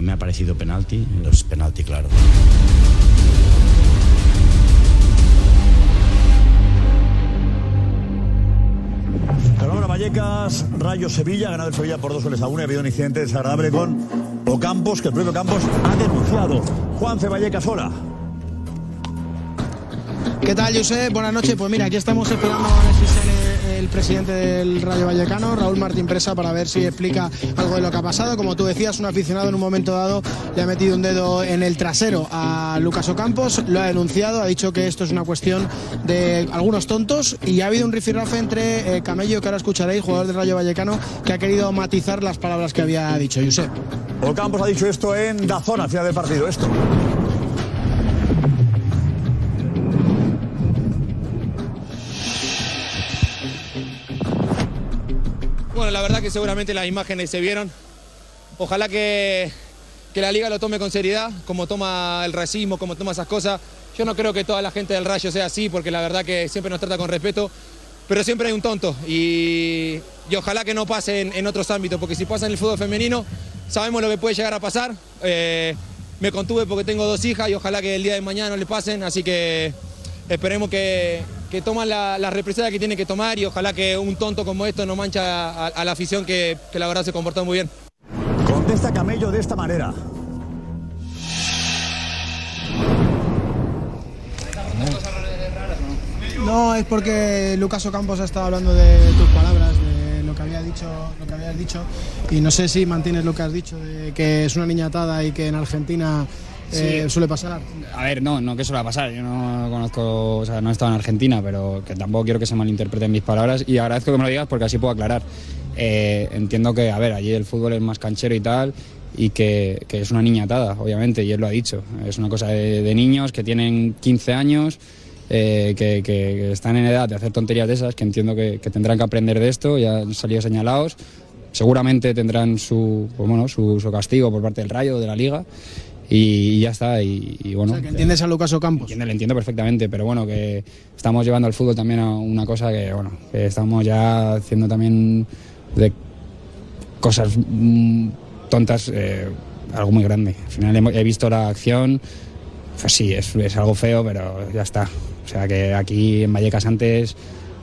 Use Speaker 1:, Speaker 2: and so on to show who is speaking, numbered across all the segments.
Speaker 1: Me ha parecido penalti, es penalti claro.
Speaker 2: Ahora Vallecas, Rayo Sevilla, ha ganado el Sevilla por dos goles a uno y ha habido un incidente desagradable con Ocampos, que el propio Campos ha denunciado. Juanfe Vallecas, hola.
Speaker 3: ¿Qué tal, Josep? Buenas noches. Pues mira, aquí estamos esperando a ver si sale el presidente del Rayo Vallecano, Raúl Martín Presa, para ver si explica algo de lo que ha pasado. Como tú decías, un aficionado en un momento dado le ha metido un dedo en el trasero a Lucas Ocampos, lo ha denunciado, ha dicho que esto es una cuestión de algunos tontos y ha habido un rifirrafe entre eh, Camello, que ahora escucharéis, jugador del Rayo Vallecano, que ha querido matizar las palabras que había dicho Josep.
Speaker 2: Ocampos ha dicho esto en Dazón al final del partido, esto.
Speaker 4: La verdad que seguramente las imágenes se vieron. Ojalá que, que la liga lo tome con seriedad, como toma el racismo, como toma esas cosas. Yo no creo que toda la gente del Rayo sea así, porque la verdad que siempre nos trata con respeto, pero siempre hay un tonto. Y, y ojalá que no pase en, en otros ámbitos, porque si pasa en el fútbol femenino, sabemos lo que puede llegar a pasar. Eh, me contuve porque tengo dos hijas y ojalá que el día de mañana no le pasen, así que esperemos que, que toman la, la represalia que tienen que tomar y ojalá que un tonto como esto no mancha a, a la afición que, que la verdad se comportó muy bien.
Speaker 2: Contesta Camello de esta manera.
Speaker 3: No, es porque Lucas Ocampos ha estado hablando de tus palabras, de lo que había dicho, lo que habías dicho, y no sé si mantienes lo que has dicho de que es una niña atada y que en Argentina eh,
Speaker 5: Sí.
Speaker 3: suele pasar.
Speaker 5: A ver, no, no que suele pasar. Yo no conozco, o sea, no he estado en Argentina, pero que tampoco quiero que se malinterpreten mis palabras y agradezco que me lo digas porque así puedo aclarar. Eh, entiendo que, a ver, allí el fútbol es más canchero y tal y que, que es una niña atada, obviamente, y él lo ha dicho. Es una cosa de, de niños que tienen 15 años. eh, que, que- que están en edad de hacer tonterías de esas, que entiendo que, que tendrán que aprender de esto, ya han salido señalados, seguramente tendrán su, pues bueno, su, su castigo por parte del Rayo, de la Liga, y, ya está. Y, y bueno,
Speaker 3: O sea, que entiendes a Lucas Ocampos.
Speaker 5: Entiendo, lo entiendo perfectamente, pero bueno, que estamos llevando al fútbol también a una cosa que, bueno, que estamos ya haciendo también de cosas mm, tontas, eh, algo muy grande. Al final he visto la acción, pues sí, es, es algo feo, pero ya está. O sea que aquí en Vallecas antes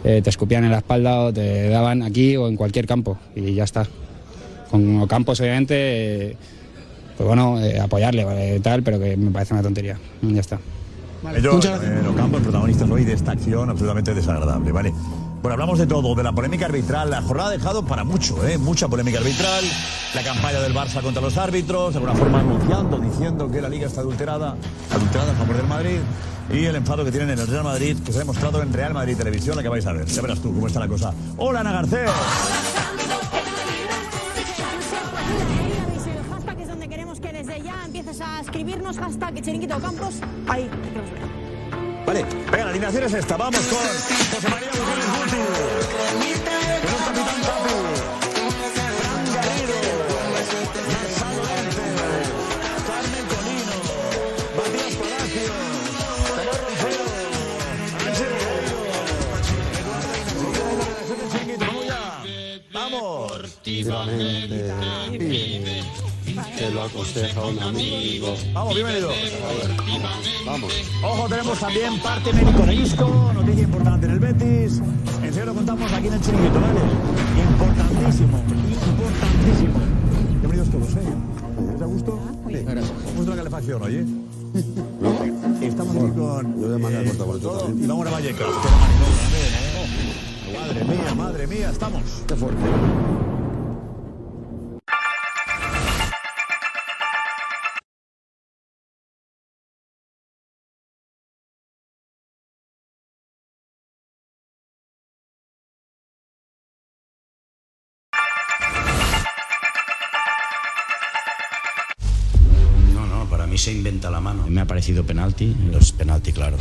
Speaker 5: eh, te escupían en la espalda o te daban aquí o en cualquier campo y ya está. Con Campos, obviamente, eh, pues bueno, eh, apoyarle, ¿vale? tal, pero que me parece una tontería. Ya está.
Speaker 2: Ellos, eh, Ocampos, protagonistas hoy de esta acción absolutamente desagradable, ¿vale? Bueno, hablamos de todo, de la polémica arbitral. La jornada ha dejado para mucho, ¿eh? Mucha polémica arbitral. La campaña del Barça contra los árbitros, de alguna forma anunciando, diciendo que la liga está adulterada, adulterada a favor del Madrid. Y el enfado que tienen en el Real Madrid, que se ha demostrado en Real Madrid Televisión, la que vais a ver. Ya verás tú cómo está la cosa. Hola, Ana Garcés.
Speaker 6: Escribirnos hashtag Chiringuito Campos. Ahí.
Speaker 2: Vale, venga, la alineación es esta. Vamos con José María González Guti. Con un capitán Papu. Fran Garrido. Gonzalo Lente. Carmen Colino. Matías Palacio. Tomás Roncero. Ángel Guerrero. Eduardo Ignacio. La redacción del Chiringuito. Vamos ya. Vamos.
Speaker 7: Te lo aconseja un amigo.
Speaker 2: Vamos, bienvenido.
Speaker 7: Vamos.
Speaker 2: Ojo, tenemos también parte médico de Isco, noticia importante en el Betis. Enseguida lo contamos aquí en el chiringuito, ¿vale? Importantísimo, importantísimo. Bienvenidos todos, ¿eh? ¿Les da gusto? Sí. Gracias. ¿Cómo la calefacción, oye? Estamos aquí con...
Speaker 7: Yo voy a mandar
Speaker 2: eh,
Speaker 7: por
Speaker 2: todo. Y vamos a Vallecas. ¿eh? Madre mía, madre mía, estamos. Qué fuerte.
Speaker 1: Se inventa la mano. Me ha parecido penalti, es penalti claro.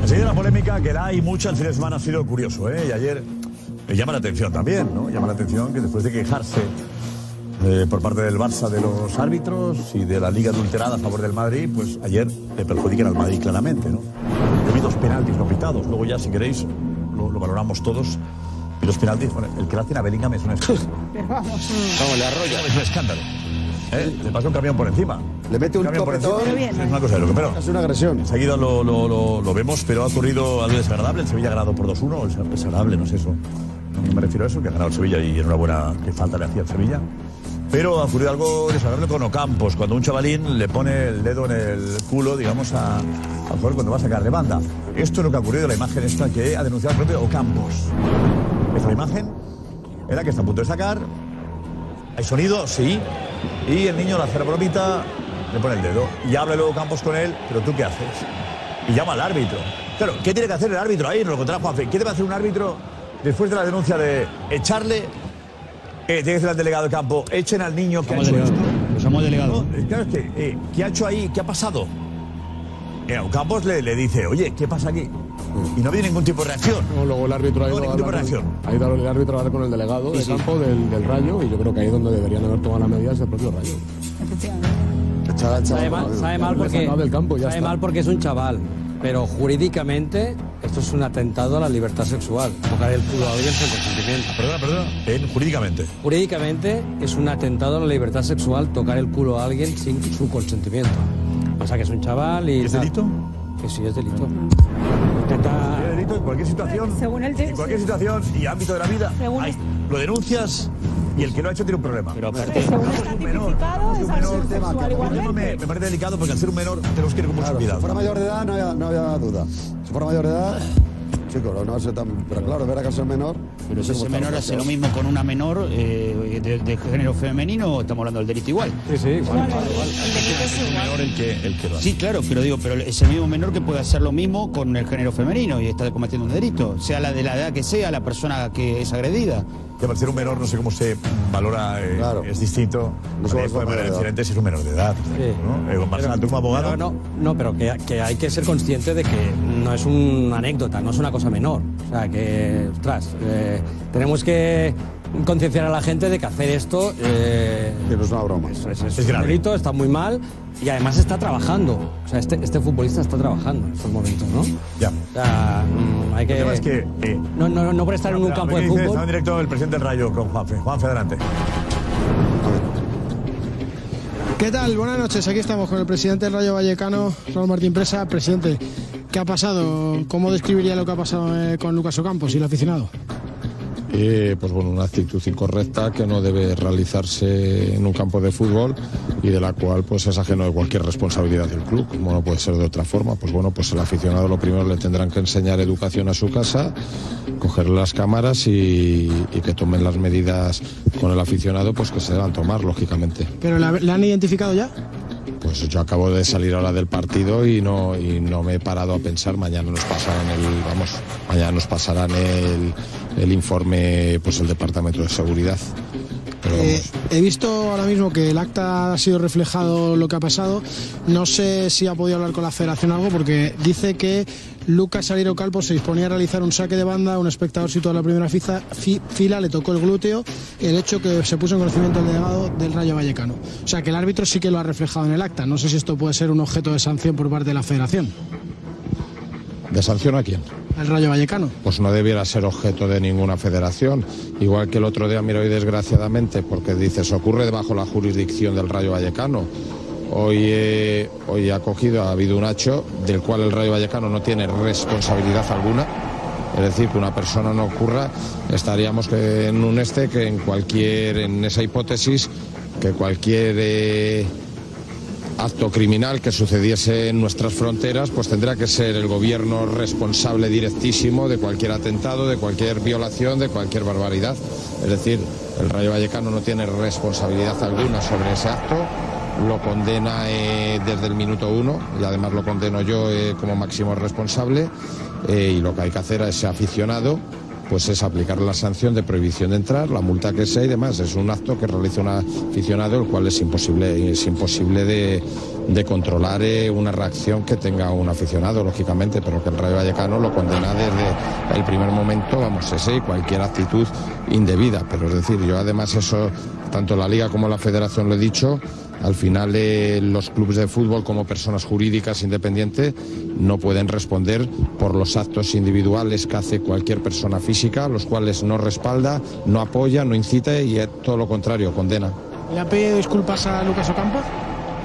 Speaker 2: Enseguida la polémica que la hay mucha el fin de semana ha sido curioso, ¿eh? Y ayer eh, llama la atención también, ¿no? Llama la atención que después de quejarse eh, por parte del Barça de los árbitros y de la Liga adulterada a favor del Madrid, pues ayer le perjudican al Madrid claramente, ¿no? Yo vi dos penaltis no pitados, luego ya si queréis lo, lo valoramos todos Y los penaltis, bueno, el que le hacen a Bellingham es un escándalo.
Speaker 8: Vamos, le arrolla.
Speaker 2: Es un escándalo. ¿Eh? Le pasa un camión por encima.
Speaker 7: Le mete un
Speaker 2: camión por encima. Es una cosa de lo que pero
Speaker 7: Es una agresión.
Speaker 2: Enseguida lo, lo, lo, lo vemos, pero ha ocurrido algo desagradable. El Sevilla ha ganado por 2-1. Es desagradable, no es eso. No me refiero a eso, que ha ganado el Sevilla y enhorabuena que falta le hacía el Sevilla. Pero ha ocurrido algo desagradable con Ocampos, cuando un chavalín le pone el dedo en el culo, digamos, a, al jugador cuando va a sacar de banda. Esto es lo que ha ocurrido en la imagen esta que ha denunciado el propio Ocampos. Esta imagen era que está a punto de sacar. Hay sonido, sí. Y el niño le hace la bromita, le pone el dedo. Y habla luego Campos con él, pero ¿tú qué haces? Y llama al árbitro. Claro, ¿qué tiene que hacer el árbitro? Ahí lo contará Juanfe. ¿Qué debe hacer un árbitro después de la denuncia de echarle? Eh, tiene que decir al delegado de campo, echen al niño que ha hecho esto.
Speaker 9: Pues somos delegados.
Speaker 2: No, eh, claro, es que, eh, ¿qué ha hecho ahí? ¿Qué ha pasado? Eh, a Campos le, le dice, oye, ¿qué pasa aquí? Y no había ningún tipo de reacción.
Speaker 10: No, luego el árbitro ha
Speaker 2: No,
Speaker 10: ido, a
Speaker 2: ningún tipo de
Speaker 10: hablar
Speaker 2: reacción.
Speaker 10: con, ha ido el árbitro a hablar con el delegado de campo del, del Rayo y yo creo que ahí es donde deberían haber tomado las medidas el propio Rayo.
Speaker 7: Echar al chaval,
Speaker 8: Sabe mal, sabe mal porque,
Speaker 10: sacado del campo, ya
Speaker 8: sabe
Speaker 10: está.
Speaker 8: mal porque es un chaval. Pero jurídicamente esto es un atentado a la libertad sexual. Tocar el culo a alguien sin consentimiento.
Speaker 2: Perdona, perdona. En, jurídicamente.
Speaker 8: Jurídicamente es un atentado a la libertad sexual tocar el culo a alguien sin su consentimiento. O sea que es un chaval y...
Speaker 2: ¿Es
Speaker 8: tal. Que sí, es delito. Intenta...
Speaker 2: ¿Es delito en cualquier situación?
Speaker 11: Según el
Speaker 2: En cualquier situación y ámbito de la vida.
Speaker 11: Según-
Speaker 2: hay- lo denuncias y el que lo ha hecho tiene un problema.
Speaker 9: Pero aparte,
Speaker 11: Según está tipificado, es agresión sexual
Speaker 2: El tema me,
Speaker 11: igualmente.
Speaker 2: me parece delicado porque al ser un menor tenemos que ir con mucho
Speaker 7: Claro, si
Speaker 2: cuidado.
Speaker 7: fuera mayor de edad no había, no había duda. Si fuera mayor de edad, chico, no sé tan. Pero claro, ver a ser menor.
Speaker 9: pero si ese menor hace lo mismo con una menor eh, de, de género femenino, estamos hablando del delito igual.
Speaker 8: Sí, sí, igual.
Speaker 11: Claro, el delito es igual.
Speaker 2: menor el que, el que lo hace.
Speaker 9: Sí, claro, pero digo, pero es el mismo menor que puede hacer lo mismo con el género femenino y está cometiendo un delito, sea la de la edad que sea, la persona que es agredida.
Speaker 2: Que al ser un menor no sé cómo se valora, eh,
Speaker 7: Claro.
Speaker 2: es distinto. Puede
Speaker 7: edad.
Speaker 2: diferente si es un menor de edad.
Speaker 8: Sí.
Speaker 2: ¿no? Eh, tú como abogado.
Speaker 8: Pero no, no, pero que, que hay que ser consciente de que no es una anécdota, no es una cosa menor. O sea, que, ostras, eh, tenemos que concienciar a la gente de que hacer esto eh,
Speaker 7: Que no es una broma.
Speaker 8: es, es-
Speaker 2: Es
Speaker 8: un
Speaker 2: grave.
Speaker 8: delito, está muy mal y además está trabajando. O sea, este, este futbolista está trabajando en estos momentos, ¿no?
Speaker 2: Ya.
Speaker 8: O sea, mm, hay que...
Speaker 2: El tema es que. eh,
Speaker 8: No, no, no por estar en un campo
Speaker 2: ¿qué
Speaker 8: de fútbol...
Speaker 2: Está en directo el presidente del Rayo con Juanfe. Juanfe, adelante.
Speaker 3: ¿Qué tal? Buenas noches. Aquí estamos con el presidente del Rayo Vallecano, Raúl Martín Presa. Presidente, ¿qué ha pasado? ¿Cómo describiría lo que ha pasado eh, con Lucas Ocampos y el aficionado?
Speaker 10: Eh, pues bueno, una actitud incorrecta que no debe realizarse en un campo de fútbol y de la cual pues es ajeno de cualquier responsabilidad del club, como no puede ser de otra forma. Pues bueno, pues el aficionado lo primero le tendrán que enseñar educación a su casa, coger las cámaras y, que tomen las medidas con el aficionado pues que se deban tomar, lógicamente.
Speaker 3: ¿Pero la han identificado ya?
Speaker 10: Pues yo acabo de salir ahora del partido y no, y no me he parado a pensar, mañana nos pasarán el, vamos, mañana nos pasarán el, el informe, pues el departamento de seguridad.
Speaker 3: Eh, he visto ahora mismo que el acta ha sido reflejado lo que ha pasado. No sé si ha podido hablar con la federación algo porque dice que Lucas Saliro Calvo se disponía a realizar un saque de banda. Un espectador situado en la primera fiza- fi- fila le tocó el glúteo. El hecho que se puso en conocimiento del delegado del Rayo Vallecano. O sea que el árbitro sí que lo ha reflejado en el acta. No sé si esto puede ser un objeto de sanción por parte de la federación.
Speaker 10: ¿De sanción a quién?
Speaker 3: El Rayo Vallecano.
Speaker 10: Pues no debiera ser objeto de ninguna federación. Igual que el otro día, mira, hoy desgraciadamente, porque dices, ocurre debajo la jurisdicción del Rayo Vallecano. Hoy, eh, hoy ha cogido, ha habido un hecho del cual el Rayo Vallecano no tiene responsabilidad alguna. Es decir, que una persona no ocurra, estaríamos en un este, que en cualquier, en esa hipótesis, que cualquier eh, acto criminal que sucediese en nuestras fronteras, pues tendrá que ser el gobierno responsable directísimo de cualquier atentado, de cualquier violación, de cualquier barbaridad. Es decir, el Rayo Vallecano no tiene responsabilidad alguna sobre ese acto, lo condena eh, desde el minuto uno y además lo condeno yo eh, como máximo responsable eh, y lo que hay que hacer a ese aficionado pues es aplicar la sanción de prohibición de entrar, la multa que sea y demás. Es un acto que realiza un aficionado, el cual es imposible, es imposible de, de controlar una reacción que tenga un aficionado, lógicamente, pero que el Rayo Vallecano lo condena desde el primer momento, vamos, ese y cualquier actitud indebida. Pero es decir, yo además eso, tanto la Liga como la Federación lo he dicho, Al final eh, los clubes de fútbol como personas jurídicas independientes no pueden responder por los actos individuales que hace cualquier persona física, los cuales no respalda, no apoya, no incita y es todo lo contrario, condena.
Speaker 3: ¿Le ha pedido disculpas a Lucas Ocampo?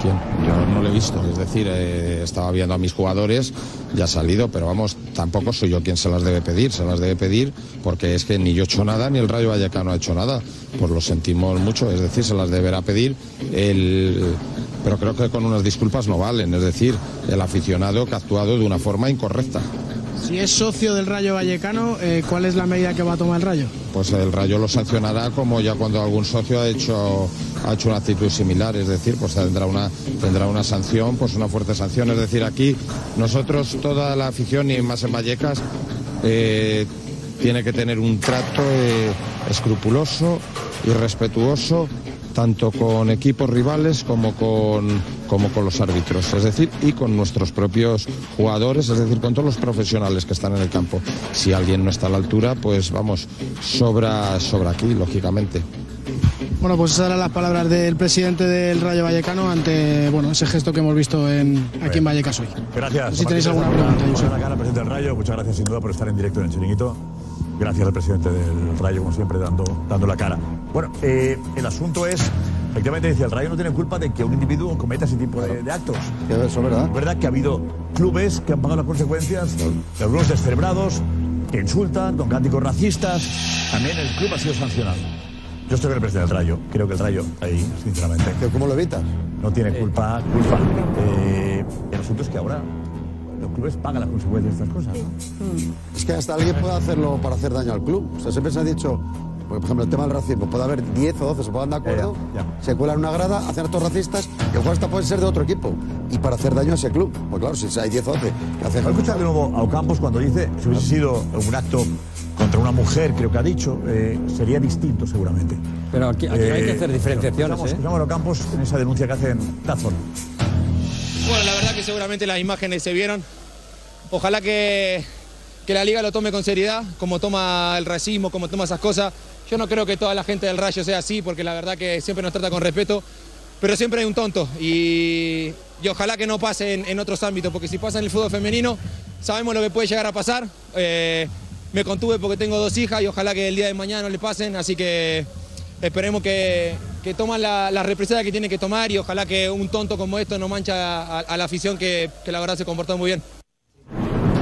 Speaker 10: ¿Quién? Yo no lo he visto, es decir, eh, estaba viendo a mis jugadores, ya ha salido, pero vamos, tampoco soy yo quien se las debe pedir, se las debe pedir porque es que ni yo he hecho nada, ni el Rayo Vallecano ha hecho nada, pues lo sentimos mucho, es decir, se las deberá pedir, el... pero creo que con unas disculpas no valen, es decir, el aficionado que ha actuado de una forma incorrecta.
Speaker 3: Si es socio del Rayo Vallecano, eh, ¿cuál es la medida que va a tomar el Rayo?
Speaker 10: Pues el Rayo lo sancionará como ya cuando algún socio ha hecho ha hecho una actitud similar, es decir, pues tendrá una tendrá una sanción, pues una fuerte sanción, es decir, aquí nosotros toda la afición y más en Vallecas eh, tiene que tener un trato eh, escrupuloso y respetuoso tanto con equipos rivales como con, como con los árbitros, es decir, y con nuestros propios jugadores, es decir, con todos los profesionales que están en el campo. Si alguien no está a la altura, pues vamos, sobra, sobra aquí, lógicamente.
Speaker 3: Bueno, pues esas eran las palabras del presidente del Rayo Vallecano ante bueno, ese gesto que hemos visto en, aquí en Vallecas hoy.
Speaker 2: Gracias.
Speaker 3: Si tenéis alguna pregunta, Josep.
Speaker 2: Lacana, presidente del Rayo, muchas gracias sin duda por estar en directo en el chiringuito. Gracias al presidente del Rayo, como siempre, dando, dando la cara. Bueno, eh, el asunto es, efectivamente, decía, el Rayo no tiene culpa de que un individuo cometa ese tipo de, de actos.
Speaker 7: Eso es verdad.
Speaker 2: Es verdad que ha habido clubes que han pagado las consecuencias, de algunos descerebrados, que insultan, con cánticos racistas. También el club ha sido sancionado. Yo estoy con el presidente del Rayo. Creo que el Rayo, ahí, sinceramente.
Speaker 7: ¿Cómo lo evitas?
Speaker 2: No tiene culpa, culpa. Eh, el asunto es que ahora los clubes pagan las consecuencias de estas cosas.
Speaker 7: Es que hasta alguien puede hacerlo para hacer daño al club. O sea, siempre se ha dicho, por ejemplo, el tema del racismo, puede haber 10 o 12, se pongan de acuerdo, se cuelan una grada, hacen actos racistas, y el juego hasta puede ser de otro equipo. Y para hacer daño a ese club. Pues claro, si hay 10 o 12 que hacen...
Speaker 2: Voy a escuchar de nuevo a Ocampos cuando dice, si hubiese sido un acto contra una mujer, creo que ha dicho, eh, sería distinto seguramente.
Speaker 8: Pero aquí, aquí hay que hacer diferenciaciones,
Speaker 2: Escuchamos,
Speaker 8: ¿eh?
Speaker 2: a Ocampos en esa denuncia que hacen Dazón.
Speaker 12: Bueno, la verdad que seguramente las imágenes se vieron. Ojalá que, que la liga lo tome con seriedad, como toma el racismo, como toma esas cosas. Yo no creo que toda la gente del Rayo sea así, porque la verdad que siempre nos trata con respeto, pero siempre hay un tonto. Y, y ojalá que no pase en, en otros ámbitos, porque si pasa en el fútbol femenino, sabemos lo que puede llegar a pasar. Eh, me contuve porque tengo dos hijas y ojalá que el día de mañana no le pasen, así que esperemos que, que toman la, la represalia que tienen que tomar y ojalá que un tonto como esto no mancha a, a la afición que, que la verdad se comportó muy bien.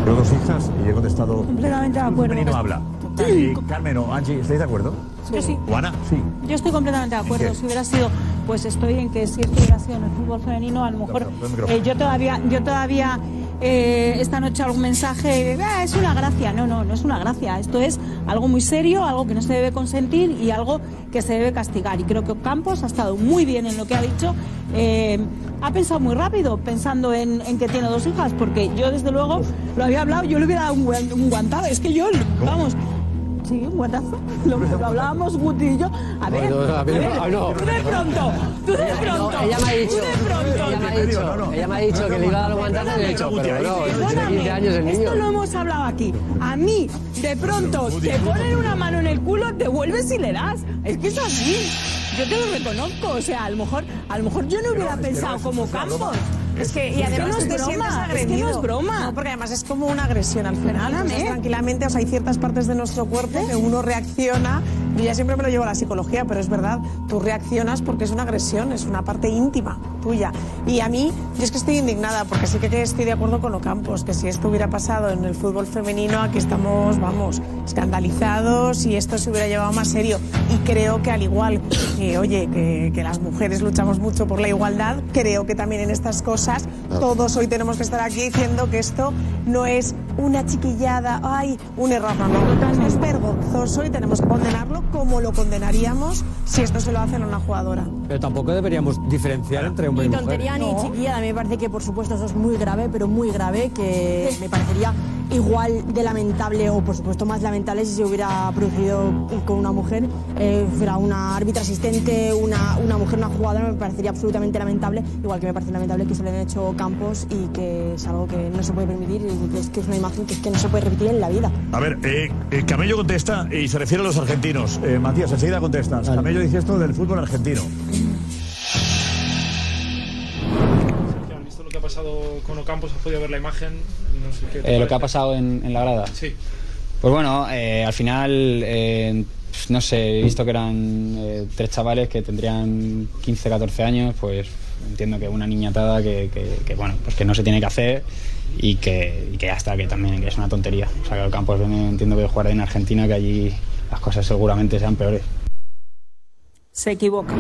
Speaker 2: Tengo dos hijas y he contestado.
Speaker 11: Completamente de acuerdo.
Speaker 2: Femenino habla. Y Carmen o Angie, ¿estáis de acuerdo?
Speaker 11: Yo sí.
Speaker 2: Juana, sí.
Speaker 11: Yo estoy completamente de acuerdo. Si hubiera sido, pues estoy en que si esto hubiera sido en el fútbol femenino, a lo mejor eh, yo todavía, yo todavía eh, esta noche algún mensaje, "Ah, es una gracia. No, no, no es una gracia. Esto es algo muy serio, algo que no se debe consentir y algo que se debe castigar. Y creo que Campos ha estado muy bien en lo que ha dicho. Eh, ha pensado muy rápido, pensando en, que tiene dos hijas, porque yo desde luego lo había hablado, yo le hubiera dado un guantado. Es que yo, vamos, Sí, un guantazo. Lo, lo hablábamos Guti y yo. A ver,
Speaker 13: a no.
Speaker 11: tú de pronto, tú de pronto.
Speaker 13: No, ella me ha dicho,
Speaker 11: tú de pronto.
Speaker 13: ella me ha dicho, ella me ha dicho que le iba a dar un guantazo y le he dicho, pero no, tiene 15 años el niño.
Speaker 11: Esto lo hemos hablado aquí. A mí, de pronto, te ponen una mano en el culo, te vuelves y le das. Es que es así. Yo te lo reconozco. O sea, a lo mejor, a lo mejor yo no hubiera pensado como Campos.
Speaker 14: Es que, y además
Speaker 11: no es
Speaker 14: te
Speaker 11: broma,
Speaker 14: sientes
Speaker 11: es que
Speaker 14: agredido.
Speaker 11: no es broma.
Speaker 14: No, porque además es como una agresión al final. Entonces, tranquilamente, o sea, hay ciertas partes de nuestro cuerpo que uno reacciona. Y ya siempre me lo llevo a la psicología, pero es verdad, tú reaccionas porque es una agresión, es una parte íntima tuya. Y a mí, yo es que estoy indignada, porque sí que estoy de acuerdo con Ocampos, que si esto hubiera pasado en el fútbol femenino, aquí estamos, vamos, escandalizados y esto se hubiera llevado más serio. Y creo que al igual oye, que las mujeres luchamos mucho por la igualdad, creo que también en estas cosas todos hoy tenemos que estar aquí diciendo que esto no es una chiquillada, ay, un error, no, no, es vergonzoso y tenemos que condenarlo como lo condenaríamos si esto se lo hacen a una jugadora.
Speaker 8: Pero tampoco deberíamos diferenciar entre hombre y
Speaker 6: Ni
Speaker 8: mujer.
Speaker 6: tontería ni chiquilla, a mí me parece que por supuesto eso es muy grave, pero muy grave, que me parecería igual de lamentable o por supuesto más lamentable si se hubiera producido con una mujer, eh, fuera una árbitra asistente, una, una mujer, una jugadora, me parecería absolutamente lamentable, igual que me parece lamentable que se le han hecho campos y que es algo que no se puede permitir y que es, que es una imagen que, es que no se puede repetir en la vida.
Speaker 2: A ver, eh, eh, Camello contesta y se refiere a los argentinos. Eh, Matías, enseguida contestas. Camello dice esto del fútbol argentino.
Speaker 15: Pasado con Ocampos? ¿Has podido ver la imagen? No sé qué
Speaker 5: Eh, lo que ha pasado en, en la grada.
Speaker 15: Sí.
Speaker 5: Pues bueno, eh, al final, eh, no sé, he visto que eran eh, tres chavales que tendrían 15, 14 años, pues entiendo que una niñatada que, que, que, bueno, pues que no se tiene que hacer y que, y que ya está, que también que es una tontería. O sea, que el campo viene, entiendo que jugar en Argentina, que allí las cosas seguramente sean peores.
Speaker 11: Se equivoca.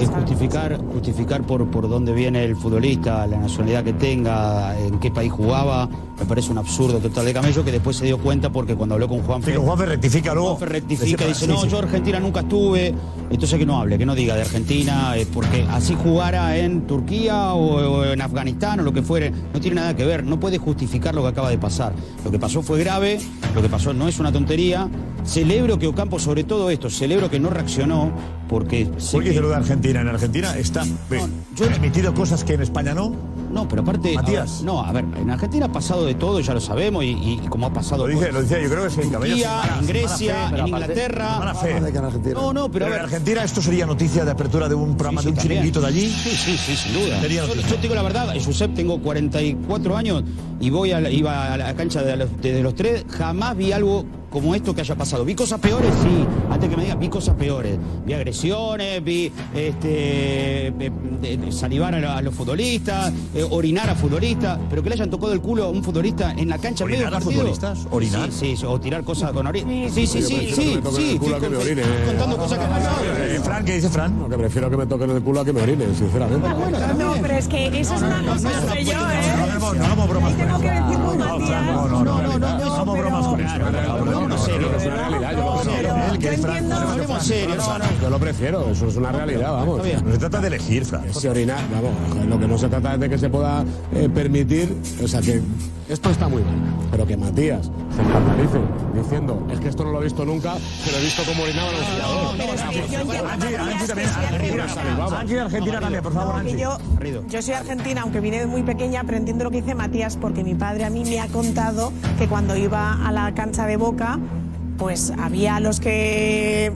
Speaker 9: Es justificar, justificar por, por dónde viene el futbolista, la nacionalidad que tenga, en qué país jugaba, me parece un absurdo total de Camello que después se dio cuenta porque cuando habló con Juanfe.
Speaker 2: Sí, que Juanfe rectifica luego.
Speaker 9: Juanfe rectifica y dice,
Speaker 2: sí,
Speaker 9: no,
Speaker 2: sí.
Speaker 9: yo Argentina nunca estuve. Entonces que no hable, que no diga de Argentina, eh, porque así jugara en Turquía o, o en Afganistán o lo que fuere, no tiene nada que ver, no puede justificar lo que acaba de pasar. Lo que pasó fue grave, lo que pasó no es una tontería. Celebro que Ocampo, sobre todo esto, celebro que no reaccionó, porque sé
Speaker 2: ¿Por qué
Speaker 9: que-
Speaker 2: dice lo de Argentina? En Argentina está ve, permitido cosas que en España no.
Speaker 9: No, pero aparte.
Speaker 2: Matías.
Speaker 9: a ver, no, a ver, en Argentina ha pasado de todo, ya lo sabemos, y, y- y como ha pasado.
Speaker 2: Lo
Speaker 9: por
Speaker 2: lo dice, yo creo que sí, Cabello,
Speaker 9: Turquía, en Grecia,
Speaker 2: fe,
Speaker 9: en Inglaterra.
Speaker 2: fe.
Speaker 9: No, no, pero a
Speaker 2: en
Speaker 9: ver.
Speaker 2: Argentina esto sería noticia de apertura de un programa
Speaker 9: Sí,
Speaker 2: de un
Speaker 9: también.
Speaker 2: chiringuito de allí.
Speaker 9: Sí, sí, sí, sin duda.
Speaker 2: Sería
Speaker 9: Yo, te digo la verdad, Josep, tengo 44 años y voy a la- iba a la cancha de los, de los tres, jamás vi algo como esto que haya pasado. Vi cosas peores, sí, antes que me digas, vi cosas peores. Vi agresiones, vi este, de- de salivar a, la- a los futbolistas, eh, orinar a futbolistas, pero que le hayan tocado el culo a un futbolista en la cancha medio del
Speaker 2: ¿Orinar a
Speaker 9: partido.
Speaker 2: futbolistas? ¿Orinar?
Speaker 9: Sí, sí, o tirar cosas con orina. Sí, sí, sí, sí,
Speaker 16: que me toquen
Speaker 9: sí.
Speaker 16: el culo a que me orine. eh.
Speaker 9: Contando cosas que han pasado.
Speaker 2: Eh, Fran, ¿qué dice Fran?
Speaker 16: No, que prefiero que me toquen el culo a que me orinen, sinceramente.
Speaker 14: No, pero es que eso es una cosa que yo,
Speaker 2: No
Speaker 14: ¿eh?
Speaker 2: hagamos, no hagamos bromas con
Speaker 14: Tengo que
Speaker 2: eso.
Speaker 14: decir con
Speaker 2: No,
Speaker 14: Matías.
Speaker 2: Fran, no, no, no, no, no hagamos bromas con eso.
Speaker 16: No, serio. Es una realidad, yo lo prefiero.
Speaker 2: Él, que es Fran,
Speaker 9: Hablemos serio, no, no.
Speaker 16: Yo lo prefiero, eso es una realidad, vamos.
Speaker 2: No se trata de elegir, Fran.
Speaker 16: Se orina, vamos, lo que no se trata es de que se pueda eh, permitir, o sea que esto está muy mal, pero que Matías se escandalice diciendo, es que esto no lo he visto nunca, pero he visto cómo orinaba el
Speaker 2: Argentina. Angie de Argentina también, por favor,
Speaker 14: yo, yo soy argentina, aunque vine de muy pequeña, pero entiendo lo que dice Matías, porque mi padre a mí me ha contado que cuando iba a la cancha de Boca, pues había los que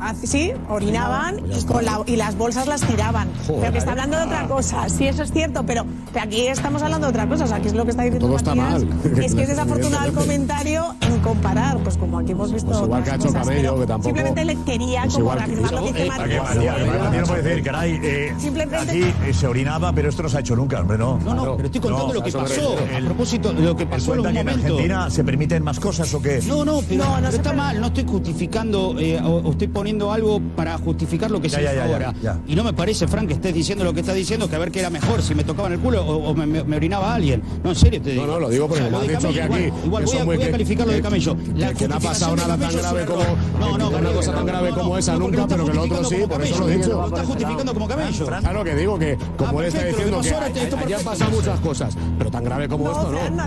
Speaker 14: ah, sí, orinaban y, con la- y las bolsas las tiraban.
Speaker 16: Joder.
Speaker 14: pero que está hablando de otra cosa. Sí, eso es cierto, pero que aquí estamos hablando de otra cosa. O sea, que es lo que está diciendo
Speaker 16: Todo está
Speaker 14: Matías.
Speaker 16: mal.
Speaker 14: Es que es desafortunado el comentario en comparar, pues como aquí hemos visto.
Speaker 16: Pues igual que ha hecho
Speaker 14: cosas,
Speaker 16: Camello,
Speaker 14: pero
Speaker 16: que tampoco-
Speaker 14: Simplemente le quería
Speaker 16: Pues
Speaker 14: como reafirmar lo que dice Matías.
Speaker 2: Puede decir, caray, eh,
Speaker 14: Simplemente-
Speaker 2: aquí eh, se orinaba, pero esto no se ha hecho nunca, hombre, no.
Speaker 9: No, no, pero estoy contando
Speaker 2: No,
Speaker 9: lo que pasó. A propósito de lo que pasó en un
Speaker 2: que en
Speaker 9: momento.
Speaker 2: Argentina se permiten más cosas o qué.
Speaker 9: No, no, pero,
Speaker 14: No, no se
Speaker 9: está mal, no estoy justificando eh, o, o estoy poniendo algo para justificar lo que
Speaker 2: Ya,
Speaker 9: se
Speaker 2: ya,
Speaker 9: hizo
Speaker 2: ya, ya,
Speaker 9: ahora.
Speaker 2: ya.
Speaker 9: Y no me parece, Frank, que estés diciendo lo que estás diciendo, que a ver qué era mejor, si me tocaban el culo o, o me, me- me orinaba alguien. No, en serio te digo.
Speaker 16: No, no, lo digo porque
Speaker 9: O sea,
Speaker 16: me
Speaker 9: lo
Speaker 16: has
Speaker 9: de
Speaker 16: dicho que aquí
Speaker 9: Igual, igual
Speaker 16: que
Speaker 9: voy, a, voy a
Speaker 16: que-
Speaker 9: calificar lo de
Speaker 16: que-
Speaker 9: Camello.
Speaker 16: que-
Speaker 9: La
Speaker 16: que no ha pasado nada tan grave como-.
Speaker 9: No, no,
Speaker 16: una cosa tan grave como esa nunca, pero que lo otro
Speaker 9: está
Speaker 16: sí, por eso lo he dicho.
Speaker 9: Lo está justificando como Camello.
Speaker 16: Claro que digo que, como
Speaker 9: Ah,
Speaker 16: él está diciendo
Speaker 9: que
Speaker 16: que allí han pasado muchas cosas, pero tan grave como
Speaker 14: No,
Speaker 16: esto, ¿no?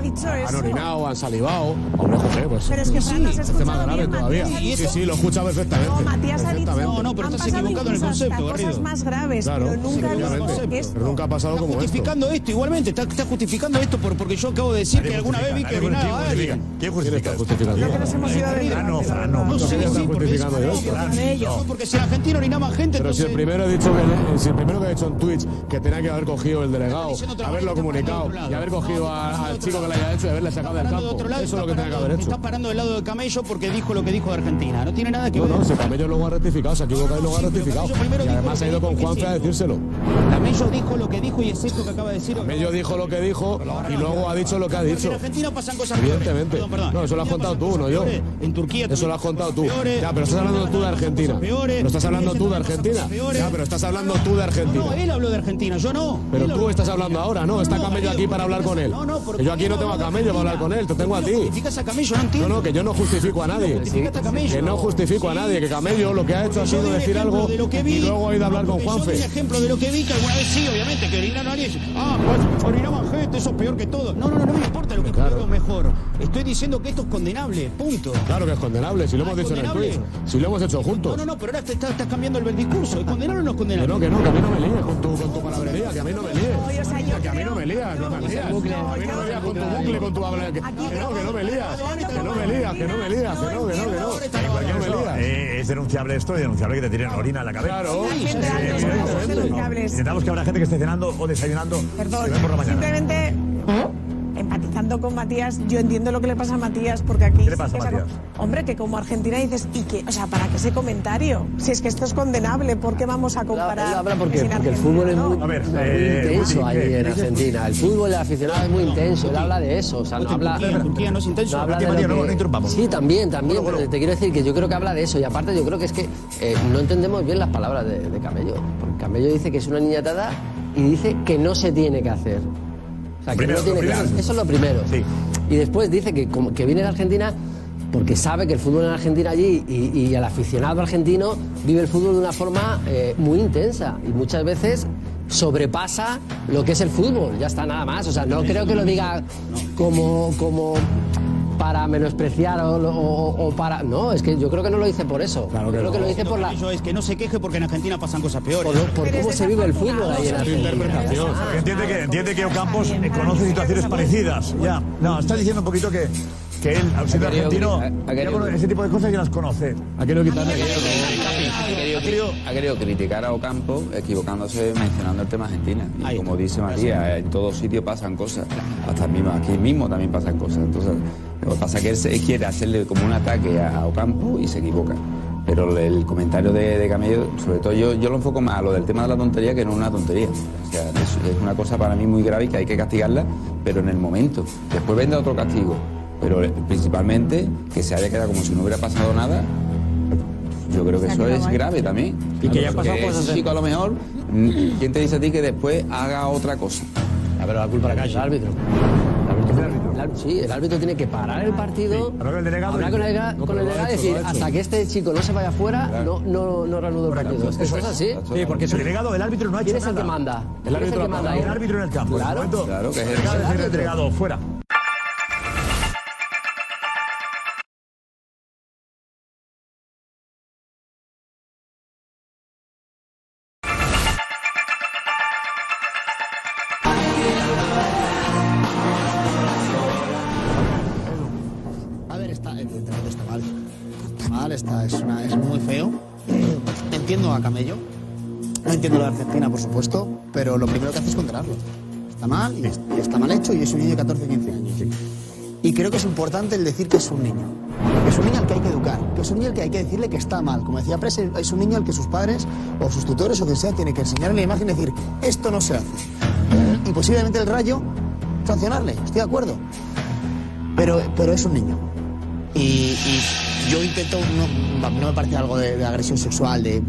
Speaker 16: Han orinado, han salivado. Hombre, joder, pues.
Speaker 14: Pero es que Fran no
Speaker 16: más
Speaker 14: escuchado bien,
Speaker 16: todavía.
Speaker 14: Ha
Speaker 16: Sí, sí, lo escucha perfectamente.
Speaker 14: No, Matías ha dicho.
Speaker 16: Perfectamente.
Speaker 9: No, no, pero
Speaker 14: han
Speaker 9: estás
Speaker 14: pasado
Speaker 9: equivocado en el concepto,
Speaker 14: cosas
Speaker 9: Garrido.
Speaker 14: más graves,
Speaker 16: Claro,
Speaker 14: pero nunca
Speaker 16: sí,
Speaker 14: esto.
Speaker 16: Pero nunca ha pasado
Speaker 9: Está
Speaker 16: como esto.
Speaker 9: justificando esto, igualmente, está, está justificando esto por, porque yo acabo de decir que alguna vez vi que orinaba a alguien.
Speaker 2: ¿Quién justifica?
Speaker 16: está justificando?
Speaker 14: Creo que nos hemos ido del
Speaker 2: Fran, no, no.
Speaker 9: No sé,
Speaker 16: ¿Quién está
Speaker 9: sí, porque
Speaker 16: justificando
Speaker 9: porque si en Argentina orinaban gente,
Speaker 16: Pero si el primero he dicho que si el primero que he dicho en Twitch que tenía que haber cogido el delegado, haberlo comunicado y haber cogido al chico que le haya hecho y haberle sacado del campo.
Speaker 9: otro lado,
Speaker 16: Eso es lo que tenía que haber hecho.
Speaker 9: Está parando del lado de Camello porque dijo lo que dijo de Argentina. No tiene nada que
Speaker 16: No,
Speaker 9: ver.
Speaker 16: no, si Camello luego ha rectificado, se ha equivocado y luego ha
Speaker 9: primero
Speaker 16: Y además
Speaker 9: lo
Speaker 16: ha ido con Juanfe a decírselo.
Speaker 9: Camello dijo lo que dijo y es esto que acaba de decir.
Speaker 16: Camello dijo lo que dijo y luego ha dicho lo que ha
Speaker 9: Porque en
Speaker 16: dicho.
Speaker 9: Argentina pasan cosas.
Speaker 16: Evidentemente. No, eso lo has contado tú, no yo.
Speaker 9: En Turquía
Speaker 16: Eso lo has contado tú. Ya, pero estás hablando tú de Argentina. No estás hablando tú de Argentina. Ya, pero estás hablando tú de Argentina.
Speaker 9: No, él habló de Argentina, yo no.
Speaker 16: Pero tú estás hablando ahora, ¿no? Está Camello aquí para hablar con él.
Speaker 9: No, no, porque
Speaker 16: Que yo aquí no tengo a Camello para hablar con él, te tengo a ti.
Speaker 9: A Camello, no
Speaker 16: No, no, que yo no justifico a nadie.
Speaker 9: Camello.
Speaker 16: Que no justifico a nadie, que Camello lo que ha hecho ha sido decir algo
Speaker 9: de lo que vi.
Speaker 16: y luego ha ido a hablar con Juanfe.
Speaker 9: ejemplo de lo que vi, que alguna vez sí, obviamente, que orinaron a alguien. Ah, pues orinaban gente, eso es peor que todo. No, no, no, no me importa lo que es peor o mejor. Estoy diciendo que esto es condenable, punto.
Speaker 16: Claro que es condenable, si lo
Speaker 9: Ah,
Speaker 16: hemos
Speaker 9: ¿es
Speaker 16: dicho en el quiz. Si lo hemos hecho
Speaker 9: No,
Speaker 16: juntos.
Speaker 9: no, no, pero ahora te estás, estás cambiando el discurso. ¿Es condenable o no es
Speaker 16: Que
Speaker 9: condenable?
Speaker 16: no, que no, que a mí no me líes con tu, con tu palabrería, que a mí no me líes. Que a mí
Speaker 14: creo-
Speaker 16: no me lías, no me lías. A mí no me lías con tu bucle, con tu palabrería. Que, que no, que no me lías. Que no me lías, que no me lías, que no, que no, que no.
Speaker 2: En cualquier caso, eh, es denunciable esto y denunciable que te tiren orina en la cabeza.
Speaker 16: Claro,
Speaker 2: Sí,
Speaker 16: sí.
Speaker 2: Intentamos que habrá gente que esté cenando o desayunando.
Speaker 14: Perdón,
Speaker 2: y ven por la mañana.
Speaker 14: simplemente empatizando con Matías, yo entiendo lo que le pasa a Matías, porque aquí...
Speaker 2: ¿Qué le pasa a Matías?
Speaker 14: Hombre, que como Argentina dices, ¿y qué? O sea, ¿para qué ese comentario? Si es que esto es condenable, ¿por qué vamos a comparar?
Speaker 13: Él habla porque, porque el fútbol es
Speaker 14: no?
Speaker 13: muy,
Speaker 2: A ver,
Speaker 13: muy
Speaker 2: eh,
Speaker 13: intenso allí
Speaker 2: ¿qué?
Speaker 13: en. Argentina. El fútbol el aficionado es muy intenso. Él habla de eso. O sea, no habla.
Speaker 9: Turquía, no es intenso.
Speaker 13: no habla
Speaker 2: Matías,
Speaker 13: de lo
Speaker 2: Matías, no,
Speaker 13: que-
Speaker 2: no interrumpamos.
Speaker 13: Sí, también, también.
Speaker 2: Bueno, bueno.
Speaker 13: Pero te quiero decir que yo creo que habla de eso. Y aparte, yo creo que es que eh, no entendemos bien las palabras de, de Camello. Porque Camello dice que es una niñatada y dice que no se tiene que hacer. O sea, que no tiene Eso es lo primero.
Speaker 2: Sí.
Speaker 13: Y después dice que, como- que viene de Argentina porque sabe que el fútbol en Argentina allí y, y el aficionado argentino vive el fútbol de una forma eh, muy intensa y muchas veces sobrepasa lo que es el fútbol. Ya está nada más. O sea, no creo que lo diga como, como para menospreciar o, o- o para... No, es que yo creo que no lo dice por eso.
Speaker 16: Claro que
Speaker 13: creo que
Speaker 16: no.
Speaker 13: lo dice por la...
Speaker 9: Eso es que no se queje porque en Argentina pasan cosas peores.
Speaker 13: Por, lo- por
Speaker 14: Pero
Speaker 13: cómo se vive el fútbol ahí en Argentina.
Speaker 2: entiende que, entiende que Ocampos conoce situaciones parecidas. Ya. No, está diciendo un poquito que, que él, al
Speaker 5: querido-
Speaker 2: argentino,
Speaker 5: ha- ha
Speaker 2: ya
Speaker 5: querido-
Speaker 2: con ese tipo de cosas ya las conoce.
Speaker 16: Ha querido quitarle.
Speaker 5: Ha querido, ha querido criticar a Ocampo equivocándose mencionando el tema Argentina. Y
Speaker 9: Ahí
Speaker 5: como dice Matías, en todos sitios pasan cosas. Hasta mismo, aquí mismo también pasan cosas. Entonces, lo que pasa es que él, se- él quiere hacerle como un ataque a, a Ocampo y se equivoca. Pero el comentario de, de Camello, sobre todo yo, yo lo enfoco más a lo del tema de la tontería que no una tontería. O sea, es, es una cosa para mí muy grave y que hay que castigarla, pero en el momento. Después vendrá otro castigo. Pero eh, principalmente que se haya quedado como si no hubiera pasado nada, yo creo que eso es grave también.
Speaker 8: Y que ya pasado cosas
Speaker 5: ese
Speaker 8: en-
Speaker 5: chico a lo mejor, mm, ¿quién te dice a ti que después haga otra cosa?
Speaker 13: A ver, la culpa la calle. El árbitro. El árbitro. El árbitro- Sí, el árbitro tiene que parar el partido.
Speaker 2: Hablar con el delegado
Speaker 13: Hablar con el,
Speaker 16: No,
Speaker 13: el delegado y decir, hasta que este chico no se vaya fuera,
Speaker 5: Claro.
Speaker 13: no, no, no reanudo el partido. Es que eso es así.
Speaker 8: Sí, porque
Speaker 2: El
Speaker 8: eso
Speaker 2: delegado, el árbitro no ha hecho
Speaker 13: ¿Quién es el
Speaker 2: nada.
Speaker 13: que manda?
Speaker 16: El
Speaker 13: ¿Quién es
Speaker 16: árbitro
Speaker 13: que
Speaker 16: ha
Speaker 13: manda?
Speaker 2: El árbitro en el campo.
Speaker 13: Claro.
Speaker 2: El
Speaker 5: Claro, que es
Speaker 2: el
Speaker 5: el-
Speaker 2: delegado
Speaker 13: el
Speaker 2: el delegado, fuera.
Speaker 17: A Camello. No entiendo la Argentina, por supuesto, pero lo primero que hace es condenarlo. Está mal y, es- y está mal hecho y es un niño de 14, 15 años. Y creo que es importante el decir que es un niño. Que es un niño al que hay que educar, que es un niño al que hay que decirle que está mal. Como decía Pres, es un niño al que sus padres o sus tutores o quien sea tiene que enseñarle la imagen y decir, esto no se hace. Y posiblemente el rayo sancionarle, estoy de acuerdo. Pero, pero es un niño. Y, y yo intento, no, no me parece algo de, de agresión sexual, de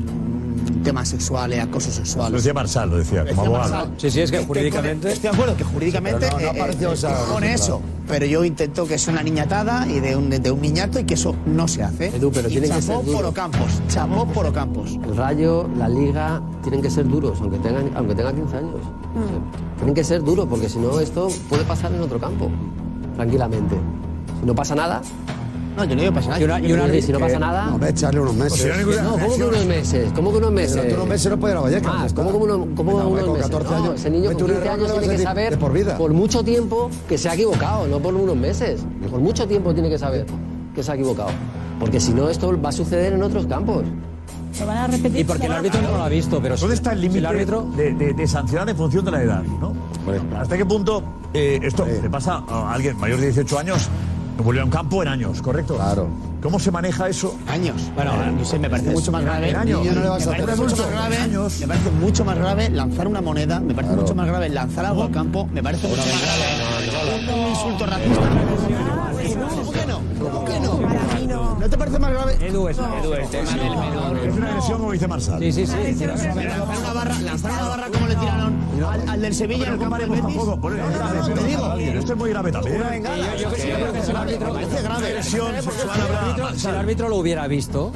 Speaker 17: temas sexuales, acoso sexual.
Speaker 2: Lo decía Marsal, lo decía, como abogado.
Speaker 8: Sí, sí, es que jurídicamente-
Speaker 17: estoy de acuerdo que jurídicamente
Speaker 7: no- no
Speaker 17: eh,
Speaker 7: apareció
Speaker 17: eh, pone
Speaker 7: claro.
Speaker 17: eso. Pero yo intento que es una niñatada y de un, de un niñato y que eso no se hace.
Speaker 13: Edu, pero
Speaker 17: y
Speaker 13: tiene que ser
Speaker 17: por Ocampos. Chapó por Ocampos.
Speaker 13: El Rayo, la Liga, tienen que ser duros, aunque tengan, aunque tenga 15 años. Tienen que ser duros, porque si no, esto puede pasar en otro campo, tranquilamente. Si no pasa nada,
Speaker 17: No, yo no digo pasa nada.
Speaker 13: y, una- y una-
Speaker 17: Yo-
Speaker 13: si no pasa nada.
Speaker 7: No, ve a echarle unos meses.
Speaker 2: si no
Speaker 13: No, ¿cómo que unos meses? ¿Cómo que unos meses?
Speaker 7: Durante unos meses no puede ir a Vallecas.
Speaker 13: Ah. ¿cómo que uno- cómo
Speaker 7: Venga,
Speaker 13: unos
Speaker 7: con
Speaker 13: meses?
Speaker 7: 14
Speaker 13: No,
Speaker 7: años.
Speaker 13: ese niño con
Speaker 7: un
Speaker 13: 15
Speaker 7: error, no
Speaker 13: años tiene que saber
Speaker 7: de por vida.
Speaker 13: por mucho tiempo que se ha equivocado, no por unos meses. Por mucho tiempo tiene que saber que se ha equivocado. Porque si no, esto va a suceder en otros campos.
Speaker 11: Se van a repetir.
Speaker 8: Y porque el árbitro no lo ha visto, pero
Speaker 2: ¿Dónde está el
Speaker 8: si
Speaker 2: límite
Speaker 8: árbitro
Speaker 2: de, de- de sancionar en función de la edad? ¿no? ¿Hasta qué punto eh, esto le pasa a alguien mayor de 18 años? No volvió a un campo en años, ¿correcto?
Speaker 7: Claro.
Speaker 2: ¿Cómo se maneja eso?
Speaker 17: Años. Bueno, no sé, me parece mucho más grave.
Speaker 2: en años.
Speaker 17: Me
Speaker 2: No le vas a
Speaker 17: parece
Speaker 2: hacer
Speaker 17: mucho más grave.
Speaker 2: Años.
Speaker 17: Me parece mucho más grave lanzar una moneda. Me parece
Speaker 7: Claro.
Speaker 17: mucho más grave lanzar algo al campo. Me parece mucho más grave un insulto racista. No.
Speaker 14: ¿No
Speaker 17: te parece más grave?
Speaker 8: Edu es Edu es
Speaker 2: Es una agresión, como dice Marsal.
Speaker 8: Sí, sí, sí.
Speaker 17: Lanzar una barra, lanzar una barra como le tiraron al, al del Sevilla en el campo del Betis.
Speaker 2: Tampoco, por eso,
Speaker 17: Te digo.
Speaker 2: Esto es muy grave también.
Speaker 8: Yo creo que si el árbitro,
Speaker 17: parece grave.
Speaker 2: Agresión sexual habrá.
Speaker 8: si el árbitro lo hubiera visto,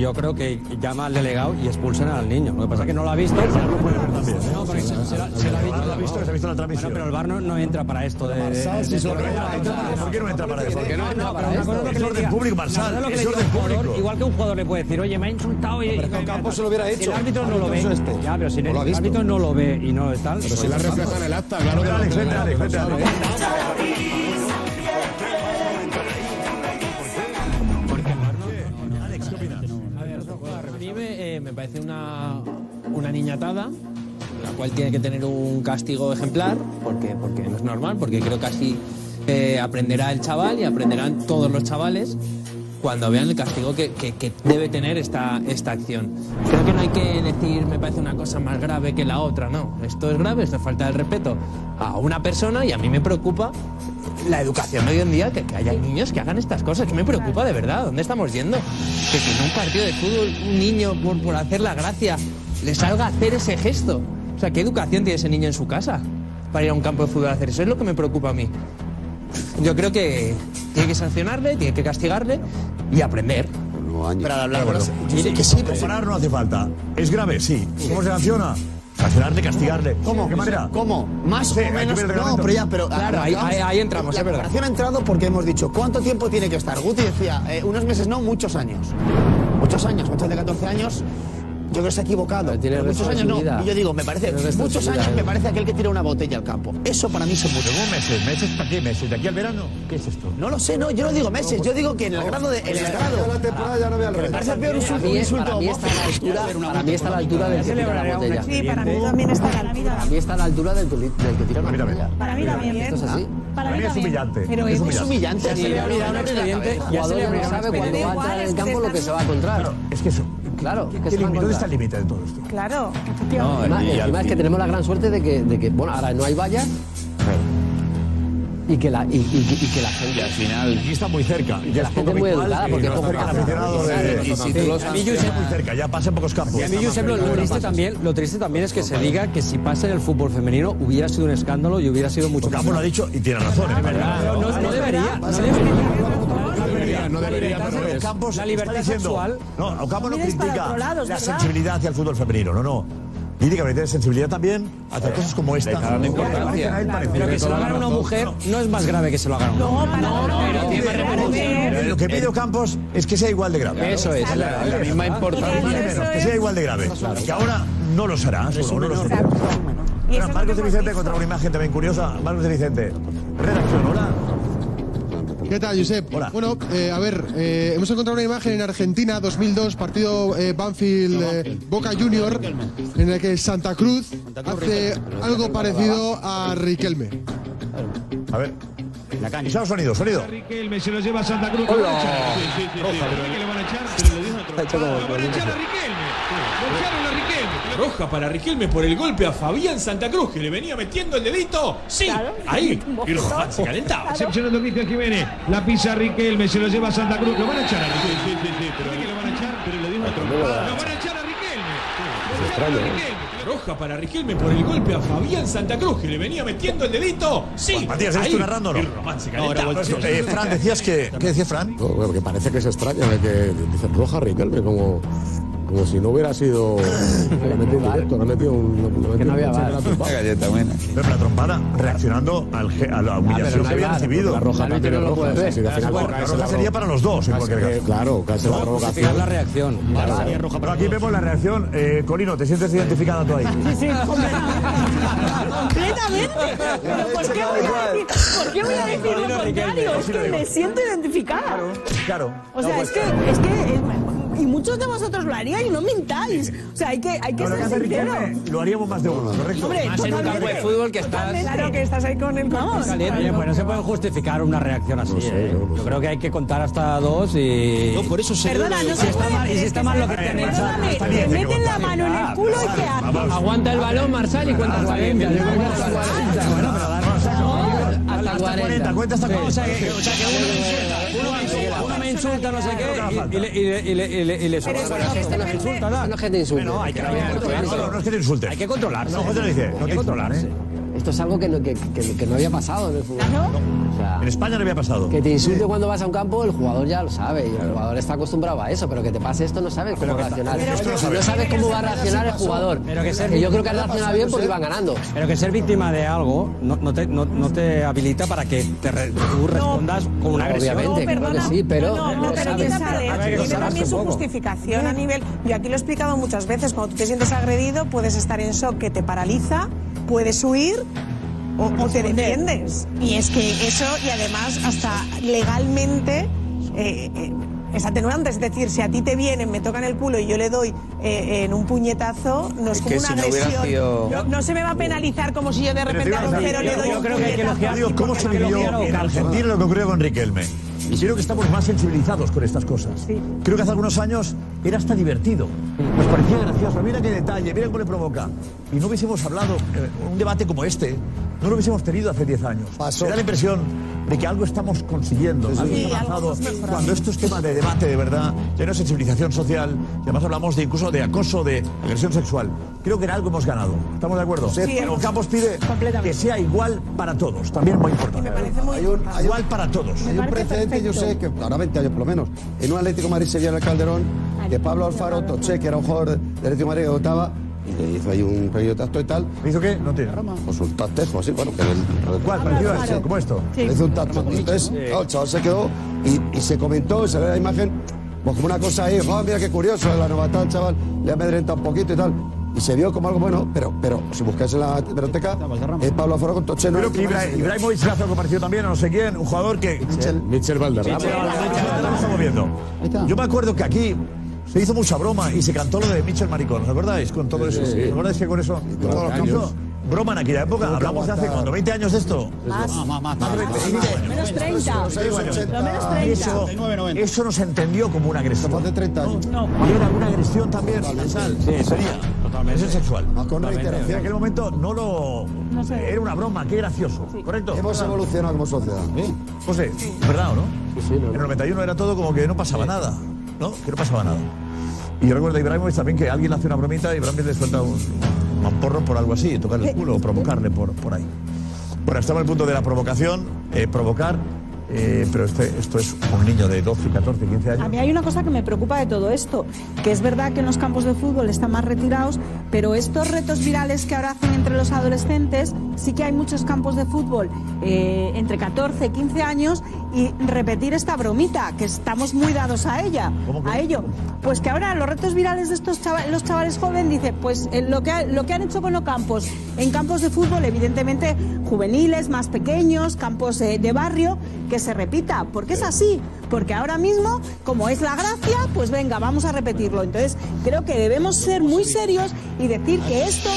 Speaker 8: yo creo que llama al delegado y expulsan al niño. Lo que pasa es que no lo ha visto. No, porque se, se la- se la ha visto.
Speaker 2: ¿Lo ha visto? ¿Se ha visto la
Speaker 8: Bueno,
Speaker 2: transmisión?
Speaker 8: pero el VAR no, no entra para esto de... de- de-
Speaker 2: ¿Por qué no entra para eso?
Speaker 13: no entra para
Speaker 8: Una
Speaker 13: esto?
Speaker 8: cosa es
Speaker 2: orden público, Marsal,
Speaker 8: es
Speaker 2: orden.
Speaker 8: Igual que un jugador le puede decir, oye, me ha insultado y...
Speaker 7: Pero Ocampos se lo hubiera
Speaker 8: Si
Speaker 7: hecho.
Speaker 8: el árbitro no lo ve.
Speaker 7: Este.
Speaker 8: Ya, pero si el árbitro no lo ve y no tal...
Speaker 16: Pero si la refleja en el acta, claro que lo
Speaker 2: Alex,
Speaker 16: tiene
Speaker 2: vente, Alex, vente,
Speaker 16: reflejado.
Speaker 2: Alex.
Speaker 18: Me, parece una, una niñatada, la cual tiene que tener un castigo ejemplar, porque, porque no es normal, porque creo que así eh, aprenderá el chaval y aprenderán todos los chavales cuando vean el castigo que, que- que debe tener esta, esta acción. Creo que no hay que decir, me parece una cosa más grave que la otra, no. Esto es grave, esto es falta de respeto a una persona y a mí me preocupa la educación de hoy en día, que, que haya niños que hagan estas cosas, que me preocupa de verdad. ¿Dónde estamos yendo? Que, que en un partido de fútbol un niño, por, por hacer la gracia, le salga a hacer ese gesto. O sea, ¿qué educación tiene ese niño en su casa para ir a un campo de fútbol a hacer eso? Es lo que me preocupa a mí. Yo creo que tiene que sancionarle, tiene que castigarle y aprender.
Speaker 2: Pero al hablar con los- que sí, comparar no hace falta. ¿Es grave? Sí. ¿Cómo se sanciona? Sancionarle, castigarle. ¿Cómo? ¿De qué manera?
Speaker 17: ¿Cómo? Más
Speaker 2: Sí,
Speaker 17: o menos. No, pero ya, pero.
Speaker 18: Claro,
Speaker 17: ah,
Speaker 18: ahí-
Speaker 17: vamos-
Speaker 18: ahí- ahí entramos,
Speaker 17: la
Speaker 18: es verdad.
Speaker 17: ha entrado porque hemos dicho cuánto tiempo tiene que estar. Guti decía, eh, unos meses no, muchos años. Muchos años, muchos de 14 años. Yo creo que se ha equivocado.
Speaker 13: tiene
Speaker 17: Pero muchos años no. Y yo digo, me parece, muchos años me
Speaker 13: ¿eh?
Speaker 17: parece aquel que tira una botella al campo. Eso para mí son muchos.
Speaker 2: ¿Cómo meses? ¿Meses para qué? ¿Meses? ¿De aquí al verano? ¿Qué es esto?
Speaker 17: No lo sé, no, yo no digo meses, yo digo que en el grado de. En el grado.
Speaker 7: la temporada ya no voy al revés.
Speaker 17: parece peor un insulto, un
Speaker 13: para mí está a la altura, para mí está a la altura del que tira la botella.
Speaker 14: Sí, para mí también está a la altura.
Speaker 13: Para mí está a la altura del, que tira una botella.
Speaker 11: Para mí también.
Speaker 13: Esto es así.
Speaker 14: Para
Speaker 2: mí es humillante.
Speaker 17: Pero
Speaker 2: es
Speaker 17: es humillante.
Speaker 13: Ya se le abrirá un expediente. El jugador ya no sabe cuando va a entrar en el campo lo que se va a encontrar.
Speaker 2: Es que eso.
Speaker 13: Claro,
Speaker 2: ¿Qué límite? ¿Dónde está el límite de todo esto?
Speaker 14: Claro,
Speaker 13: No,
Speaker 14: efectivamente.
Speaker 13: encima,
Speaker 10: y al
Speaker 13: encima es que tenemos la gran suerte de que, de que bueno, ahora no hay vallas y que la, y, y- y que la gente...
Speaker 10: al final
Speaker 2: Aquí está muy cerca. Y
Speaker 13: la
Speaker 2: es
Speaker 13: gente muy educada, porque
Speaker 2: no
Speaker 13: es poco
Speaker 2: está el aficionado de-
Speaker 13: Y si tú lo
Speaker 2: A mí yo muy cerca, ya pasa en pocos campos.
Speaker 8: Y a mí, Josep, lo, lo triste también, lo triste también es que se diga que si pasa en el fútbol femenino hubiera sido un escándalo y hubiera sido mucho más.
Speaker 2: Ocampo lo ha dicho y tiene razón. ¿eh?
Speaker 8: Pero no, no debería, no debería.
Speaker 2: No debería, pero es. Campos
Speaker 8: La libertad
Speaker 2: está diciendo-
Speaker 8: sexual.
Speaker 2: No, Ocampo no critica
Speaker 11: lado,
Speaker 2: la sensibilidad hacia el fútbol femenino, no, no. Dice que tiene sensibilidad también hacia cosas como esta.
Speaker 10: dando importancia.
Speaker 8: Pero que se lo hagan a una mujer no es más grave que se lo hagan a un hombre.
Speaker 14: No, para
Speaker 2: Pero Lo que pide Ocampos es que sea igual de grave.
Speaker 8: Eso es.
Speaker 10: la, la misma importancia.
Speaker 2: Ni menos, que sea igual de grave. Que ahora no lo será, no lo será. Bueno, Marcos de Vicente contra una imagen también curiosa. Marcos de Vicente. Redacción, hola.
Speaker 3: ¿Qué tal, Josep?
Speaker 2: Hola.
Speaker 3: Bueno, eh, a ver, eh, hemos encontrado una imagen en Argentina, 2002, partido eh, Banfield eh, Boca Junior, en el que Santa Cruz hace algo parecido a Riquelme.
Speaker 2: A ver.
Speaker 9: La cancha.
Speaker 2: Sonido, sonido.
Speaker 19: Riquelme se lo lleva a Santa Cruz. que lo van a echar. Sí, sí, sí, sí. ¿Sabe que le van a echar? Pero le dio una trompada. Lo van a echar a Riquelme. Lo echaron a Riquelme.
Speaker 15: Roja para Riquelme por el golpe a Fabián Santa Cruz, que le venía metiendo el dedito. Sí, ahí. Y Román se calentaba.
Speaker 19: Excepcionando a Cristian Jiménez. La pisa Riquelme, se lo lleva a Santa Cruz. Lo van a echar a Riquelme. Sí, sí, sí. Pero que lo van a echar, pero le trompada. Lo van a echar a Riquelme. A.
Speaker 15: Roja para Riquelme por el golpe a Fabián Santa Cruz, que le venía metiendo el dedito. Sí,
Speaker 2: Matías, ¿eres
Speaker 15: ahí.
Speaker 2: tú narrando o no?
Speaker 15: Y Román se
Speaker 2: No,
Speaker 15: calentaba.
Speaker 2: no, eh, Fran, decías que. ¿Qué decía Fran?
Speaker 16: No, bueno, que parece que es extraño, de que dicen roja Riquelme, como, como si no hubiera sido. Le ha metido un directo, le ha metido un.
Speaker 13: Que no había.
Speaker 10: Una galleta buena.
Speaker 2: Pero la trompada reaccionando al a la humillación
Speaker 13: no
Speaker 2: que había recibido.
Speaker 16: La roja también es roja. la-
Speaker 2: roja sería para los dos, en cualquier caso.
Speaker 16: Claro, casi la provocación.
Speaker 8: la reacción.
Speaker 2: Pero aquí vemos la reacción. Eh, Colino, ¿te sientes identificada tú ahí?
Speaker 11: Sí, completamente. Pero ¿por qué voy a decir, ¿por qué voy a decir lo contrario? Es que me siento identificada.
Speaker 2: Claro.
Speaker 11: O sea, es que, es que, eh, muchos de vosotros lo haríais, no mintáis. O sea, hay que, hay que
Speaker 2: Lo que
Speaker 11: ser
Speaker 2: hace
Speaker 11: sincero.
Speaker 2: Riquelme lo haríamos más de uno, ¿correcto?
Speaker 11: Hombre,
Speaker 8: Más en un campo de fútbol que estás.
Speaker 14: Claro que estás ahí con el
Speaker 11: Vamos.
Speaker 14: caliente.
Speaker 8: Oye, pues no se puede justificar una reacción así. ¿eh? Yo creo que hay que contar hasta dos y.
Speaker 9: No, por eso se
Speaker 11: Perdona, no se
Speaker 8: está mal- y si está
Speaker 11: es
Speaker 8: mal lo que.
Speaker 11: Perdóname, te
Speaker 2: que
Speaker 11: meten la mano en el culo y ¿qué haces?
Speaker 18: Aguanta el balón, Marsal, y cuenta hasta 40. Yo creo que hasta 40. Bueno, pero
Speaker 13: Hasta 40.
Speaker 2: Cuenta hasta
Speaker 8: O sea, que, o sea, que uno insulta, no sé qué, y, y le- y le- y le- y le- y le sobra. Bueno, es que esto no es insulta.
Speaker 13: No es que te insulte.
Speaker 8: No, hay que,
Speaker 2: No, no,
Speaker 8: controlarse.
Speaker 2: no es que te.
Speaker 8: Hay que controlarse.
Speaker 2: No, dice. No te.
Speaker 13: Esto es algo que no, que, que- que no había pasado en el fútbol. O sea.
Speaker 2: En España no había pasado.
Speaker 13: que te insulte cuando vas a un campo, el jugador ya lo sabe. Y el jugador está acostumbrado a eso, pero que te pase esto no sabes cómo reaccionar. no sabes cómo va a reaccionar el jugador.
Speaker 8: Pero que ser
Speaker 13: yo creo que ha
Speaker 8: víctima-
Speaker 13: reaccionado bien porque iban ganando.
Speaker 8: Pero que ser víctima de algo no, no te, no, no te habilita para que te re- tú respondas con una agresión.
Speaker 13: Obviamente, claro que sí, pero
Speaker 14: No,
Speaker 13: no
Speaker 14: pero
Speaker 13: sabes.
Speaker 14: que sale,
Speaker 8: A ver, que
Speaker 14: tiene
Speaker 8: lo sabes
Speaker 14: también su justificación a nivel. Yo aquí lo he explicado muchas veces. Cuando tú te sientes agredido, puedes estar en shock que te paraliza, puedes huir o, o te defiendes. Y es que eso, y además, hasta legalmente. eh, eh, es atenuante. Es decir, si a ti te vienen, me tocan el culo y yo le doy eh, en un puñetazo, no es,
Speaker 18: Es
Speaker 14: como una
Speaker 18: si no
Speaker 14: agresión.
Speaker 18: sido-
Speaker 14: No, no se me va a penalizar como si yo de repente a Roncero le doy
Speaker 2: yo
Speaker 14: un
Speaker 2: creo que hay que
Speaker 14: puñetazo.
Speaker 2: elogiar, cómo se vivió en Argentina lo que ocurrió con Riquelme. Y creo que estamos más sensibilizados con estas cosas. Creo que hace algunos años era hasta divertido. Nos parecía gracioso. Mira qué detalle, mira cómo le provoca. Y no hubiésemos hablado, eh, un debate como este, no lo hubiésemos tenido hace 10 años. Me da la impresión de que algo estamos consiguiendo,
Speaker 7: Sí,
Speaker 2: algo
Speaker 7: Sí, algo
Speaker 2: avanzado.
Speaker 7: hemos mejorado.
Speaker 2: Cuando esto es tema de debate de verdad, ya no es sensibilización social, y además hablamos de incluso de acoso, de agresión sexual. Creo que en algo hemos ganado. ¿Estamos de acuerdo?
Speaker 7: Sí,
Speaker 2: Pero Campos pide que sea igual para todos, también muy importante.
Speaker 7: Hay un, hay
Speaker 2: igual para todos.
Speaker 7: Hay un precedente, yo sé que ahora 20 años por lo menos, en un Atlético de Madrid Sevilla en el Calderón, que Pablo Alfaro Toché, que era un jugador de Atlético de Madrid que votaba, y le hizo ahí un pequeño tacto y tal.
Speaker 2: ¿Hizo qué? No tiene.
Speaker 7: Pues un tastejo, así, bueno, que el,
Speaker 2: ¿Cuál? ¿Parecido a? ¿Como esto?
Speaker 7: Le hizo un tacto. Entonces, claro, el chaval se quedó y, y se comentó, y se ve la imagen, pues como una cosa ahí, "Oh, mira qué curioso, la novatada, chaval, le amedrenta un poquito y tal. Y se vio como algo bueno, pero, pero si buscáis en la biblioteca, es Pablo Alfaro con Toché. no
Speaker 2: Creo que Ibra, Ibrahimovic se hace algo parecido también, no sé quién, un jugador que...
Speaker 16: Michel, Michel Valderrama.
Speaker 2: Lo estamos viendo. Yo me acuerdo que aquí se hizo mucha broma y se cantó lo de Michel Maricón, ¿os acordáis? Con todo
Speaker 16: Sí,
Speaker 2: eso.
Speaker 16: sí.
Speaker 2: ¿Os acordáis que con eso? con todo lo que
Speaker 16: años.
Speaker 2: hizo? Broma en aquella época, hablamos de hace cuando 20 años de esto.
Speaker 11: Más.
Speaker 9: más, más.
Speaker 11: Menos 30. Lo menos 30.
Speaker 2: Eso, eso no se entendió como una agresión.
Speaker 7: Más de 30 años.
Speaker 11: No.
Speaker 2: Y era una agresión también. Sí, sería. Totalmente. sexual.
Speaker 7: con
Speaker 2: Totalmente.
Speaker 7: reiteración.
Speaker 2: En aquel momento no lo. Era una broma, qué gracioso. ¿Correcto?
Speaker 7: Hemos evolucionado como sociedad.
Speaker 2: José, ¿verdad o no? En el 91 era todo como que no pasaba nada. ¿No? Que no pasaba nada. Y yo recuerdo a Ibrahimovic también que alguien le hace una bromita y Ibrahimovic le suelta un mamporro por algo así, tocarle el culo o provocarle por, por ahí. Bueno, estamos en el punto de la provocación, eh, provocar, eh, pero este, esto es un niño de 12, 14, 15
Speaker 11: A
Speaker 2: años.
Speaker 11: mí hay una cosa que me preocupa de todo esto, que es verdad que en los campos de fútbol están más retirados, pero estos retos virales que ahora hacen entre los adolescentes, sí que hay muchos campos de fútbol eh, entre 14 y 15 años y repetir esta bromita, que estamos muy dados a ella, a ello. Pues que ahora los retos virales de estos chavales, los chavales jóvenes, dice, pues eh, lo, que, lo que han hecho con los campos, en campos de fútbol, evidentemente juveniles, más pequeños, campos eh, de barrio, que se repita, porque es así, porque ahora mismo, como es la gracia, pues venga, vamos a repetirlo. Entonces, creo que debemos ser muy serios y decir que esto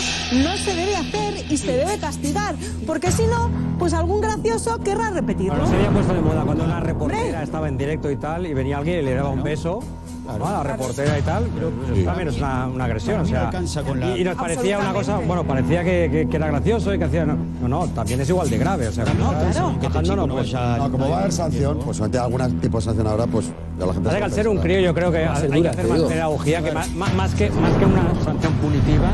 Speaker 11: no se debe hacer y se debe castigar, porque si no, pues algún gracioso querrá repetirlo.
Speaker 8: Ahora se había puesto de moda cuando una reportera estaba en directo y tal, y venía alguien y le daba un beso. ¿No? a la reportera y tal, pero eso también es una, una agresión. O sea, y, y nos parecía una cosa, bueno, parecía que, que- que era gracioso y que hacía. No, no, no, también es igual de grave. O sea, no,
Speaker 7: claro.
Speaker 8: no, pues,
Speaker 7: No, como va a haber sanción, pues ante algún tipo de sanción ahora, pues ya la gente.
Speaker 8: Al ser un crío, yo creo que hay que hacer más pedagogía, que más- más que, más que una sanción punitiva,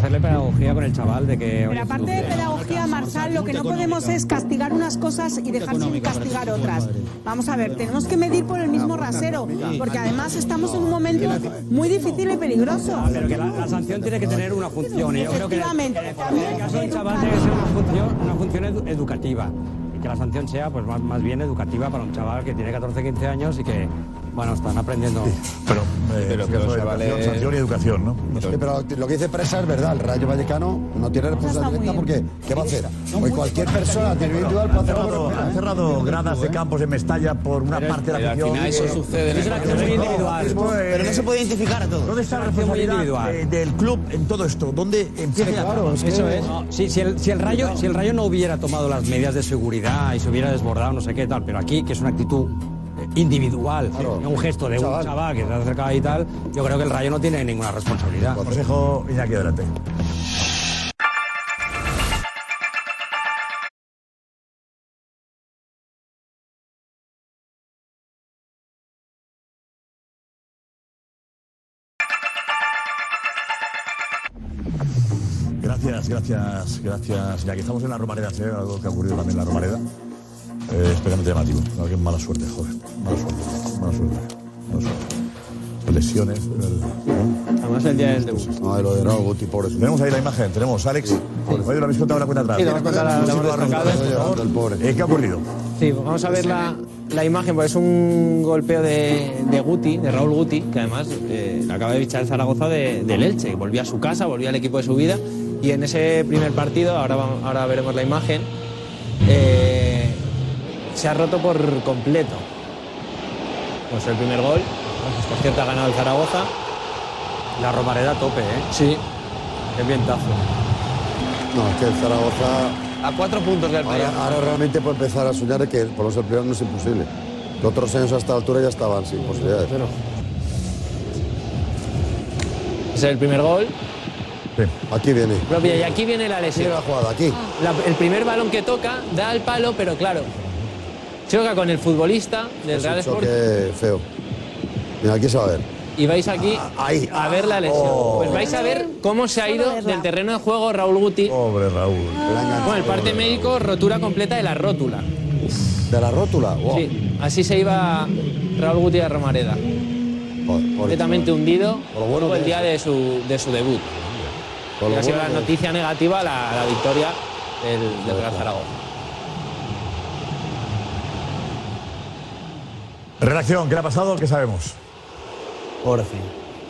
Speaker 8: hacerle pedagogía con el chaval de que.
Speaker 11: Pero aparte de pedagogía, Marsal, lo que no podemos es castigar unas cosas y dejar sin castigar otras. Vamos a ver, tenemos que medir por el mismo rasero, porque además estamos en un momento muy difícil y peligroso.
Speaker 8: Pero que la, la sanción tiene que tener una función. Y yo creo que en el-
Speaker 11: Efectivamente.
Speaker 8: en el caso del chaval debe ser una función, una función edu- educativa. Y que la sanción sea pues más, más bien educativa para un chaval que tiene 14, 15 años y que, bueno, están aprendiendo.
Speaker 2: Pero, eh,
Speaker 8: Pero
Speaker 2: educación, sanción y educación, ¿no?
Speaker 7: Sí, pero lo que dice Presa es verdad, el Rayo Vallecano no tiene responsabilidad directa porque ¿qué va a hacer? Hoy cualquier persona individual puede
Speaker 2: Ha
Speaker 7: hacer
Speaker 2: cerrado, cerrado gradas de campos en Mestalla por una parte de la
Speaker 18: pero al
Speaker 2: afición.
Speaker 18: final eso sucede
Speaker 2: Es una acción muy individual.
Speaker 18: pero-
Speaker 9: pero no se puede identificar a todos.
Speaker 2: ¿Dónde está la
Speaker 8: acción muy
Speaker 2: responsabilidad
Speaker 8: individual.
Speaker 2: eh, del club en todo esto? ¿Dónde empieza ya?
Speaker 8: Eso es. Sí, si, el, si, el rayo, si el Rayo no hubiera tomado las medidas de seguridad y se hubiera desbordado, no sé qué tal, pero aquí, que es una actitud eh, individual, un gesto de un chaval que se ha acercado y tal, yo creo que el Rayo no tiene ninguna responsabilidad.
Speaker 2: Consejo Iñaki, adelante. Gracias, gracias, gracias. Ya que estamos en la Romareda, ¿sí? algo que ha ocurrido también en la Romareda. Eh, especialmente llamativo. No, qué mala suerte, joder. Mala suerte, mala suerte. Mala suerte. Lesiones.
Speaker 18: Además el día del debut.
Speaker 7: No, lo de Raúl Guti, pobre.
Speaker 2: Tenemos ahí la imagen, tenemos, Alex. Oye, lo habéis contado en la cuenta atrás.
Speaker 18: Sí, contado, la-.
Speaker 2: Eh, ¿Qué ha ocurrido?
Speaker 18: Sí, vamos a ver la, la imagen, porque es un golpeo de, de Guti, de Raúl Guti, que además eh, acaba de fichar el Zaragoza de- del Elche. Volvió a su casa, volvió al equipo de su vida. Y en ese primer partido, ahora, ahora veremos la imagen, eh, se ha roto por completo. Pues el primer gol. Por cierto, ha ganado el Zaragoza.
Speaker 8: La Romareda a tope, ¿eh?
Speaker 18: Sí.
Speaker 8: Qué vientazo.
Speaker 7: No, es que el Zaragoza.
Speaker 18: A cuatro puntos del
Speaker 7: Ahora,
Speaker 18: playoff.
Speaker 7: ahora realmente puede empezar a soñar de que por lo menos el primero no es imposible. Los otros años a esta altura ya estaban sin posibilidades.
Speaker 18: Ese es el primer gol.
Speaker 7: Aquí viene.
Speaker 18: Pero mira, y aquí viene la lesión.
Speaker 7: Sigue la jugada, aquí.
Speaker 18: La- el primer balón que toca da al palo, pero claro, choca con el futbolista del
Speaker 7: Es
Speaker 18: Real
Speaker 7: un
Speaker 18: Sport
Speaker 7: choque feo. Mira, aquí se va a ver.
Speaker 18: y vais aquí a ver la lesión.
Speaker 7: Oh.
Speaker 18: Pues vais a ver cómo se ha ido del terreno de juego Raúl Guti.
Speaker 2: Pobre Raúl.
Speaker 18: Con el parte médico, rotura completa de la rótula.
Speaker 7: ¿De la rótula? Wow.
Speaker 18: Sí, así se iba Raúl Guti de Romareda. Completamente hundido luego el día de su, de su debut.
Speaker 7: Por
Speaker 18: Y
Speaker 7: lo
Speaker 18: ha sido
Speaker 7: bueno
Speaker 18: la noticia negativa la, la victoria del, del Real Zaragoza.
Speaker 2: Redacción, ¿qué le ha pasado? ¿Qué sabemos?
Speaker 8: Ahora sí.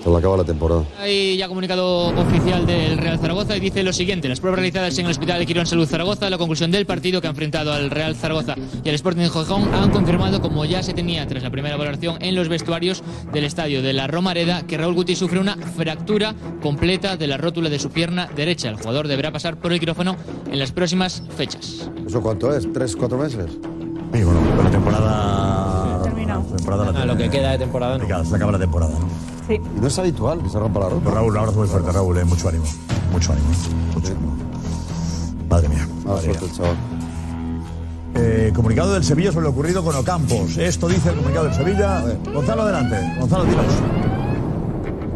Speaker 7: Se le acaba la temporada.
Speaker 20: Hay ya comunicado oficial del Real Zaragoza y dice lo siguiente: las pruebas realizadas en el Hospital de Quirón Salud Zaragoza, la conclusión del partido que ha enfrentado al Real Zaragoza y al Sporting de Gijón han confirmado, como ya se tenía tras la primera valoración en los vestuarios del estadio de la Romareda, que Raúl Guti sufre una fractura completa de la rótula de su pierna derecha. El jugador deberá pasar por el quirófano en las próximas fechas.
Speaker 7: ¿Eso cuánto es? ¿Tres, cuatro meses?
Speaker 2: Bueno, pues la temporada. Temporada la
Speaker 18: Ah, lo que queda de temporada no.
Speaker 2: Se acaba la temporada. ¿no?
Speaker 14: Sí.
Speaker 7: Y no es habitual que se rompa la rótula.
Speaker 2: Raúl, un abrazo muy fuerte, Raúl, eh, mucho ánimo. Mucho ánimo. Mucho ánimo. Madre mía.
Speaker 7: Mala
Speaker 2: madre
Speaker 7: suerte
Speaker 2: mía.
Speaker 7: chaval.
Speaker 2: Eh, comunicado del Sevilla sobre lo ocurrido con Ocampos. Esto dice el comunicado del Sevilla. Gonzalo, adelante. Gonzalo, dinos.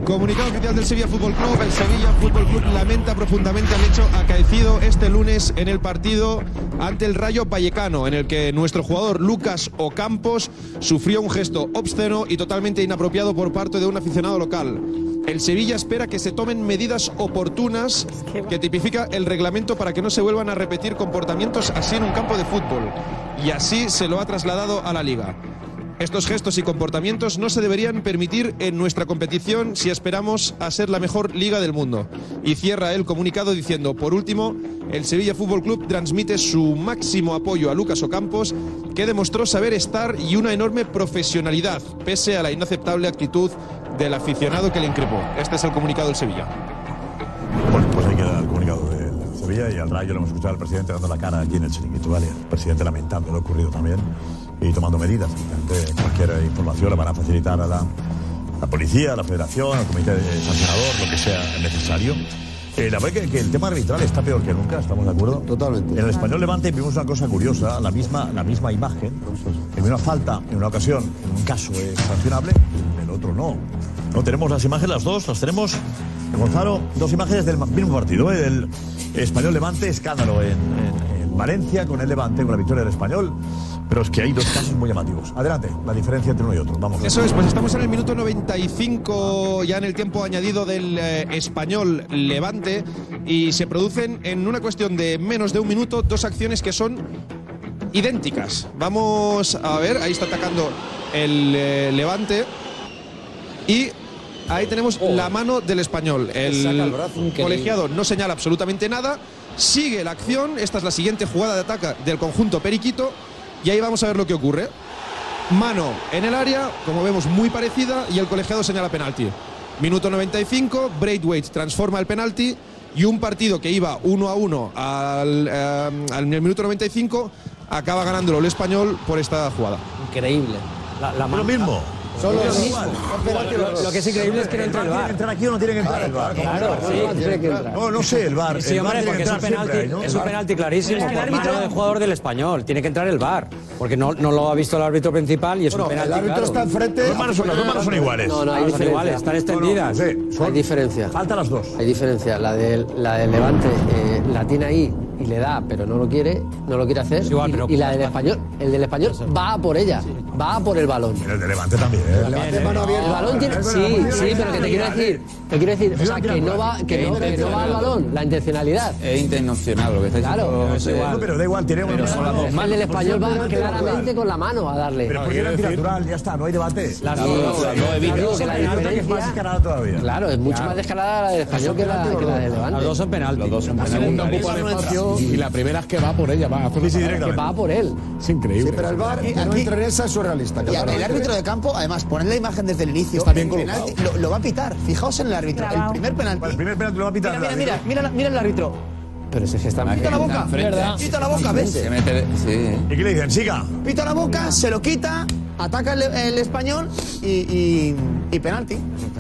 Speaker 4: Comunicado oficial del Sevilla Fútbol Club. El Sevilla Fútbol Club lamenta profundamente el hecho acaecido este lunes en el partido ante el Rayo Vallecano, en el que nuestro jugador Lucas Ocampos sufrió un gesto obsceno y totalmente inapropiado por parte de un aficionado local. El Sevilla espera que se tomen medidas oportunas que tipifica el reglamento para que no se vuelvan a repetir comportamientos así en un campo de fútbol. Y así se lo ha trasladado a la liga. Estos gestos y comportamientos no se deberían permitir en nuestra competición si esperamos a ser la mejor liga del mundo. Y cierra el comunicado diciendo, por último, el Sevilla Fútbol Club transmite su máximo apoyo a Lucas Ocampos, que demostró saber estar y una enorme profesionalidad, pese a la inaceptable actitud del aficionado que le increpó. Este es el comunicado del Sevilla.
Speaker 2: Bueno, pues ahí queda el comunicado del Sevilla y al Rayo lo hemos escuchado al presidente dando la cara aquí en el chiringuito, ¿vale? El presidente lamentando lo ocurrido también y tomando medidas. Evidentemente, cualquier información la van a facilitar a la, la policía, a la federación, al comité sancionador, lo que sea necesario. Eh, la verdad que, que el tema arbitral está peor que nunca, ¿estamos de acuerdo?
Speaker 7: Totalmente.
Speaker 2: En el español Levante vimos una cosa curiosa, la misma, la misma imagen, en una falta, en una ocasión, en un caso es sancionable, en el otro no. No tenemos las imágenes, las dos, las tenemos. Gonzalo, dos imágenes del mismo partido, ¿eh? el español Levante, escándalo en- en Valencia con el Levante, con la victoria del español. Pero es que hay dos casos muy llamativos. Adelante, la diferencia entre uno y otro. Vamos.
Speaker 4: Eso es, pues estamos en el minuto 95, ya en el tiempo añadido del eh, español Levante, y se producen en una cuestión de menos de un minuto dos acciones que son idénticas. Vamos a ver, ahí está atacando el eh, Levante, y ahí tenemos la mano del español. El
Speaker 7: el
Speaker 4: colegiado no señala absolutamente nada, sigue la acción, esta es la siguiente jugada de ataque del conjunto Periquito, y ahí vamos a ver lo que ocurre. Mano en el área, como vemos, muy parecida y el colegiado señala penalti. Minuto 95, Braithwaite transforma el penalti y un partido que iba 1 a 1 al, eh, al minuto 95 acaba ganándolo el español por esta jugada.
Speaker 18: Increíble.
Speaker 8: La, la
Speaker 2: Lo mismo.
Speaker 7: Solo
Speaker 2: Lo
Speaker 7: lo
Speaker 2: mismo.
Speaker 8: Lo, lo que es increíble es que no entra el
Speaker 2: ¿Tiene que
Speaker 8: bar.
Speaker 2: entrar aquí o no tiene que entrar el bar?
Speaker 8: Claro, sí.
Speaker 13: Tiene que entrar.
Speaker 2: No, no sé, el bar.
Speaker 8: Sí,
Speaker 2: el VAR
Speaker 8: hombre, porque es un penalti, es un penalti clarísimo por
Speaker 14: árbitro-
Speaker 8: mano del jugador del español. Tiene que entrar el VAR, porque no, no lo ha visto el árbitro principal y es un penalti.
Speaker 7: el árbitro está enfrente.
Speaker 2: Las manos son, las dos manos son iguales.
Speaker 13: No, no, hay
Speaker 8: Son
Speaker 13: diferencia.
Speaker 8: iguales, están extendidas.
Speaker 13: Hay
Speaker 2: son-
Speaker 13: diferencia.
Speaker 2: Faltan las dos.
Speaker 13: Hay diferencia. La del, la del Levante eh, la tiene ahí y le da, pero no lo quiere, no lo quiere hacer.
Speaker 8: Es igual,
Speaker 13: y,
Speaker 8: pero-
Speaker 13: y la del español, el del español va a por ella, va a por el balón.
Speaker 2: El de Levante también. ¿eh?
Speaker 7: Levante mano
Speaker 13: El
Speaker 7: abierta.
Speaker 13: balón tiene, sí, sí, pero que te quiero decir, te quiero decir, o sea, que no va, que no, que no va al balón, la intencionalidad.
Speaker 5: Es intencional lo que
Speaker 13: Claro,
Speaker 5: diciendo.
Speaker 2: No, pero da igual, tiene
Speaker 5: dos
Speaker 13: El del español va claramente con la mano a darle.
Speaker 2: Pero porque era antinatural, ya está, no hay debate.
Speaker 13: La
Speaker 2: es más descarada todavía.
Speaker 13: Claro, es mucho
Speaker 2: Claro.
Speaker 13: más descarada la del español que la, que la del Levante.
Speaker 8: Las dos son penalti.
Speaker 16: Los dos son La y la primera es que va por ella, va a hacer
Speaker 7: Sí, sí,
Speaker 16: una-
Speaker 7: directamente.
Speaker 13: Va por él.
Speaker 16: Es increíble.
Speaker 7: Sí, pero el que no
Speaker 17: Aquí-
Speaker 7: entre en esa es surrealista. que
Speaker 17: Y
Speaker 7: el VAR
Speaker 17: el árbitro de campo, además, poned la imagen desde el inicio.
Speaker 7: Está bien
Speaker 17: el
Speaker 7: colocado.
Speaker 17: penalti lo, lo va a pitar. Fijaos en el árbitro. El primer penalti.
Speaker 2: El primer penalti lo va a pitar.
Speaker 17: Mira, mira, mira, mira, mira el árbitro.
Speaker 13: Pero si es que está
Speaker 17: Pita la boca.
Speaker 13: ¿Verdad?
Speaker 17: Pita la boca, ¿ves?
Speaker 21: Se mete, sí.
Speaker 2: ¿Y qué le dicen? Siga.
Speaker 17: Pita la boca, se lo quita, ataca el, el español y, y, y penalti.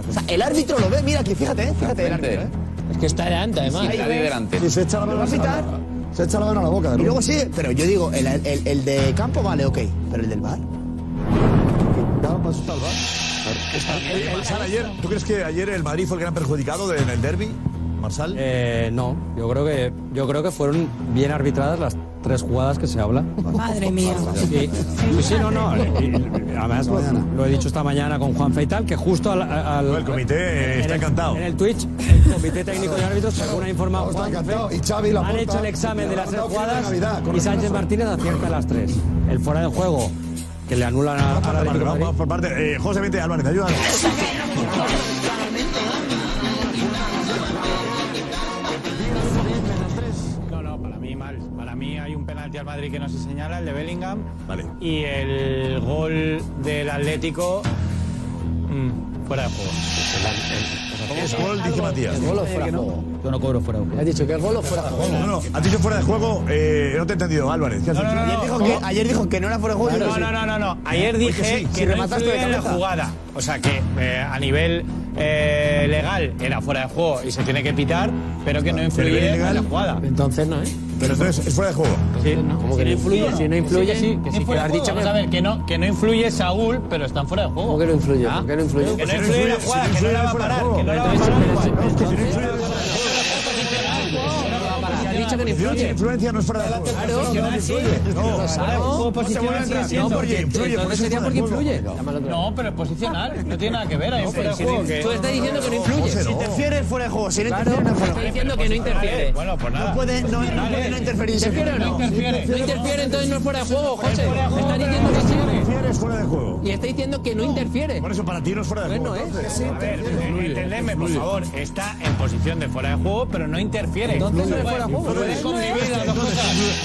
Speaker 17: O sea, el árbitro lo ve, mira aquí, fíjate, eh, fíjate el árbitro, ¿eh?
Speaker 18: Es que está delante, además.
Speaker 21: Está ahí delante.
Speaker 7: Sí, se echa la mano
Speaker 17: a pitar.
Speaker 7: Se echa la mano a la boca. de
Speaker 17: Y luego sigue, pero yo digo, el, el, el de campo vale, ok, pero el del bar.
Speaker 7: Claro, para eso está el VAR.
Speaker 2: Oye, Marsal, ayer, ¿tú crees que ayer el Madrid fue el gran perjudicado de- en el derby? Marsal.
Speaker 8: Eh, no, yo creo que yo creo que fueron bien arbitradas las tres jugadas que se habla.
Speaker 11: Madre mía.
Speaker 8: Sí, sí, sí, no, no. además lo, lo he dicho esta mañana con Juan Feital, que justo al, al-
Speaker 2: No, el comité,
Speaker 8: en
Speaker 2: está
Speaker 8: el-
Speaker 2: encantado.
Speaker 8: En el Twitch, el comité técnico de árbitros, según ha informado
Speaker 7: Está
Speaker 8: Juan
Speaker 7: encantado.
Speaker 8: Fe,
Speaker 7: Y Xavi
Speaker 8: han
Speaker 7: Laporta,
Speaker 8: hecho el examen de las tres jugadas y Sánchez. Martínez acierta las tres. El fuera de juego que le anulan a, a la
Speaker 2: vamos por parte. Eh, José Vente Álvarez, ayúdanos.
Speaker 22: penalti al Madrid que no se señala, el de Bellingham.
Speaker 2: Vale.
Speaker 22: Y el gol del Atlético mm, fuera de juego.
Speaker 2: Es gol, dice Matías.
Speaker 13: ¿El gol o fuera de juego?
Speaker 9: Yo no cobro fuera de juego.
Speaker 13: Has dicho que el gol o fuera de juego.
Speaker 2: No, no, has dicho fuera de juego. Eh, no te he entendido, Álvarez. ¿Qué has dicho?
Speaker 17: Ayer dijo, que, ayer dijo que no era fuera de juego.
Speaker 22: No, no, no, no, no. Ayer dije
Speaker 2: sí,
Speaker 22: que
Speaker 17: si
Speaker 22: no
Speaker 17: remataste de
Speaker 22: influía en la
Speaker 17: cabeza.
Speaker 22: jugada. O sea que eh, a nivel eh, legal era fuera de juego y se tiene que pitar, pero que no influye en la jugada.
Speaker 8: Entonces no, ¿eh?
Speaker 2: Pero entonces es fuera de juego.
Speaker 22: Sí,
Speaker 13: ¿Cómo que no influye? Si no influye,
Speaker 22: que sí, que sí, que
Speaker 13: fuera
Speaker 22: has dicho que, a ver, que no, que no influye Saúl, pero están fuera de juego.
Speaker 13: ¿Cómo que no influye?
Speaker 22: Ah.
Speaker 13: ¿Por qué no influye?
Speaker 22: Que no influye la jugada, que no la va a parar, que no la va a parar.
Speaker 13: Que no
Speaker 2: Influencia,
Speaker 13: influye.
Speaker 2: influencia no es fuera de juego.
Speaker 13: Claro,
Speaker 2: No,
Speaker 13: porque
Speaker 2: influye,
Speaker 13: entonces sería porque influye.
Speaker 22: Pero es posicional, no tiene nada que ver.
Speaker 13: Tú estás diciendo que no influye.
Speaker 17: Si interfiere fuera de juego, si no interfiere no es fuera de
Speaker 13: está
Speaker 17: juego.
Speaker 13: diciendo que no interfiere.
Speaker 22: Bueno, pues nada.
Speaker 17: No puede no, no, puede no interferir.
Speaker 13: ¿Interfiere o no?
Speaker 22: interfiere.
Speaker 13: No interfiere, entonces no es fuera de juego, José. Está diciendo que sí.
Speaker 2: Es fuera de juego.
Speaker 13: Y está diciendo que no interfiere.
Speaker 2: Por eso para ti no es fuera de
Speaker 13: Pues
Speaker 2: juego.
Speaker 13: no es.
Speaker 2: entonces.
Speaker 22: A ver, eh, entendedme, por favor, está en posición de fuera de juego, pero no interfiere.
Speaker 13: Entonces no es fuera de juego.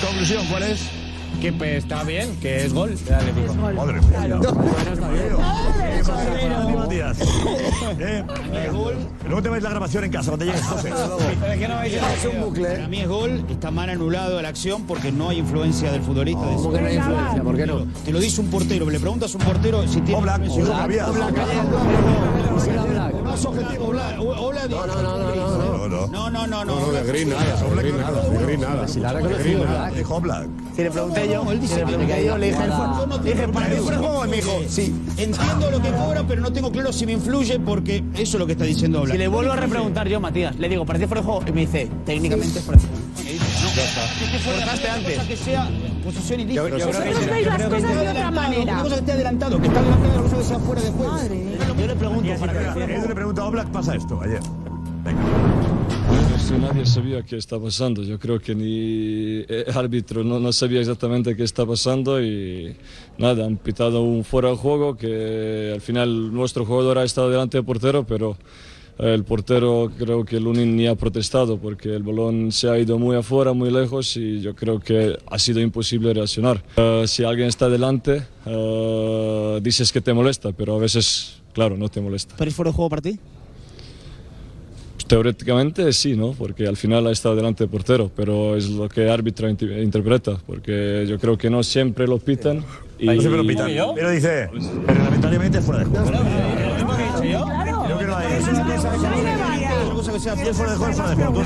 Speaker 2: Conclusión, ¿cuál es?
Speaker 22: Que pues, está bien, que es gol del Atlético.
Speaker 2: Madre mía. Bueno, Matías. Eh, Luego te vais la grabación en casa cuando llegues, José.
Speaker 22: ¿Pero qué no vais a
Speaker 7: Es un bucle.
Speaker 9: Para mí es gol, está mal anulado la acción porque no hay influencia del futbolista. de
Speaker 13: ¿Cómo que no hay influencia? ¿Por qué no?
Speaker 9: Te lo dice un portero, le preguntas a un portero si tiene.
Speaker 2: Oblak. Oblak, había.
Speaker 9: Más objetivo, Oblak. Oblak-
Speaker 13: No, no, no, no, no.
Speaker 2: No, no.
Speaker 9: No, no, no, no.
Speaker 16: No, no, de Green nada, de Green nada, de Green nada.
Speaker 13: Si la reconocido, ¿verdad?
Speaker 2: Dijo Oblak.
Speaker 17: Si le pregunté yo,
Speaker 9: él dice
Speaker 17: si le
Speaker 9: que
Speaker 17: pregunté yo, le dije, "Fue- le dije, ¿para qué de juego? Y me dijo, sí.
Speaker 9: Entiendo lo que cobra, pero no tengo claro si me influye porque eso es lo que está diciendo Oblak.
Speaker 17: Si le vuelvo a repreguntar yo, Matías, le digo, ¿parece fuera de juego? Y me dice, técnicamente es fuera de juego. Cortaste antes.
Speaker 9: Cosa que sea posición ilícita.
Speaker 8: Yo- yo creo que-
Speaker 11: Vosotros veis las cosas de otra manera.
Speaker 9: Una cosa que esté adelantado, que está adelantado, cosa que sea fuera de juego.
Speaker 11: Madre mía.
Speaker 17: Yo le pregunto, ¿para
Speaker 2: le a pasa esto, ayer.
Speaker 21: Si nadie sabía qué está pasando, yo creo que ni el árbitro no, sabía exactamente qué está pasando y nada, han pitado un fuera de juego que al final nuestro jugador ha estado delante del portero, pero el portero creo que Lunin ni ha protestado porque el balón se ha ido muy afuera, muy lejos y yo creo que ha sido imposible reaccionar. Eh, si alguien está delante, eh, dices que te molesta, pero a veces, claro, no te molesta.
Speaker 17: ¿Pero es fuera de juego para ti?
Speaker 21: Teóricamente sí, ¿no? Porque al final ha estado delante del portero, pero es lo que el árbitro interpreta, porque yo creo que no siempre lo pitan. Y...
Speaker 2: No siempre lo pitan. Pero dice, reglamentariamente es fuera de juego. Creo que no hay. Es una cosa
Speaker 9: que sea
Speaker 2: es fuera de juego, es fuera de juego.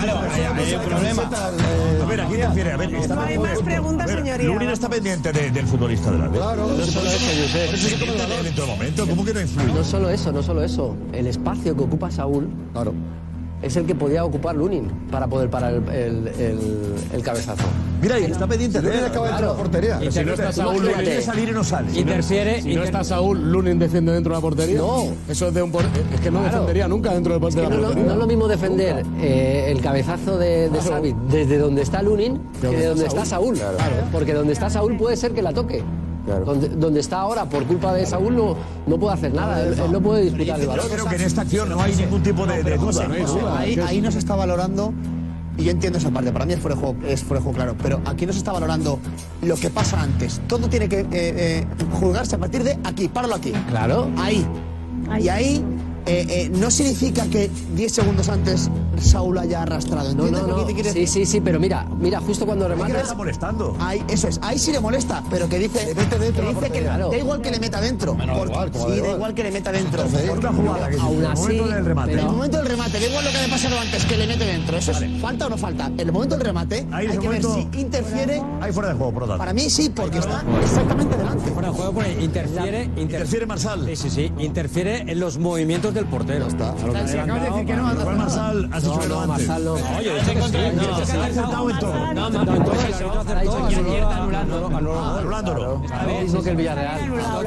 Speaker 9: Hay un problema.
Speaker 2: A ver, aquí interfiere. A ver,
Speaker 14: No hay más preguntas,
Speaker 2: a
Speaker 14: señoría.
Speaker 2: Lunin está pendiente de- del futbolista delante.
Speaker 7: Claro.
Speaker 2: No solo eso. Por eso se comenta en todo momento. ¿Cómo que no influye?
Speaker 13: No solo eso, no solo eso. El espacio que ocupa Saúl
Speaker 7: Claro.
Speaker 13: Es el que podía ocupar Lunin para poder parar el, el- el- el cabezazo.
Speaker 2: Mira, y está pendiente
Speaker 7: Lunin
Speaker 2: de
Speaker 7: acaba de entrar a la portería.
Speaker 16: Si no está Saúl,
Speaker 13: Imagínate.
Speaker 2: Quiere salir y no sale.
Speaker 8: Interfiere.
Speaker 16: Si no está Saúl, Lunin defiende dentro de la portería.
Speaker 13: No.
Speaker 16: Eso es de un por- Es que no
Speaker 13: Claro.
Speaker 16: defendería nunca dentro del- de la
Speaker 13: No, no-
Speaker 16: portería.
Speaker 13: no es lo mismo defender eh, el cabezazo de, de Xavi desde donde está Lunin que de donde está Saúl. Porque donde está Saúl puede ser que la toque. Donde, donde está ahora, por culpa de Saúl, no, no puede hacer nada. Él, él no puede disputar el
Speaker 2: Yo
Speaker 13: balón.
Speaker 2: creo que en esta acción no hay ningún tipo de, de duda.
Speaker 17: Ahí, ahí no se está valorando, y yo entiendo esa parte, para mí es fuera de juego, es fuera de juego claro, pero aquí no se está valorando lo que pasa antes. Todo tiene que eh, eh, juzgarse a partir de aquí, páralo aquí.
Speaker 13: Claro.
Speaker 17: Ahí. Y ahí eh, eh, no significa que 10 segundos antes Saúl haya arrastrado.
Speaker 13: No,
Speaker 17: ¿Entiendes
Speaker 13: no, no. Sí,
Speaker 17: decir?
Speaker 13: sí, sí, pero mira, mira, justo cuando
Speaker 2: ¿Qué le
Speaker 13: rematas.
Speaker 2: está molestando?
Speaker 17: Ahí, eso es, ahí sí le molesta, pero que dice, que dice que da igual que le meta dentro. porque- sí, da igual que le meta dentro.
Speaker 2: Otra jugada que
Speaker 13: Aún
Speaker 2: en el
Speaker 13: así,
Speaker 2: momento del remate.
Speaker 17: En el momento del remate, da igual lo que haya pasado antes, que le mete dentro. ¿Eso es falta o no falta? En el momento del remate,
Speaker 2: Ahí
Speaker 17: hay que ver si interfiere.
Speaker 2: Ahí fuera de juego, por lo tanto.
Speaker 17: Para mí sí, porque está exactamente delante.
Speaker 8: Fuera de juego porque interfiere,
Speaker 2: Interfiere Marsal.
Speaker 8: Sí, sí, sí. Interfiere en los movimientos del portero. Está.
Speaker 17: Si acabas de decir que no,
Speaker 2: Igual Marsal has dicho que no,
Speaker 13: No,
Speaker 2: antes.
Speaker 13: No.
Speaker 8: Oye, dice que sí.
Speaker 2: Dice que ha acertado en todo.
Speaker 8: No, no, no,
Speaker 2: Ah, Anulándolo.
Speaker 13: Lo mismo que el Villarreal.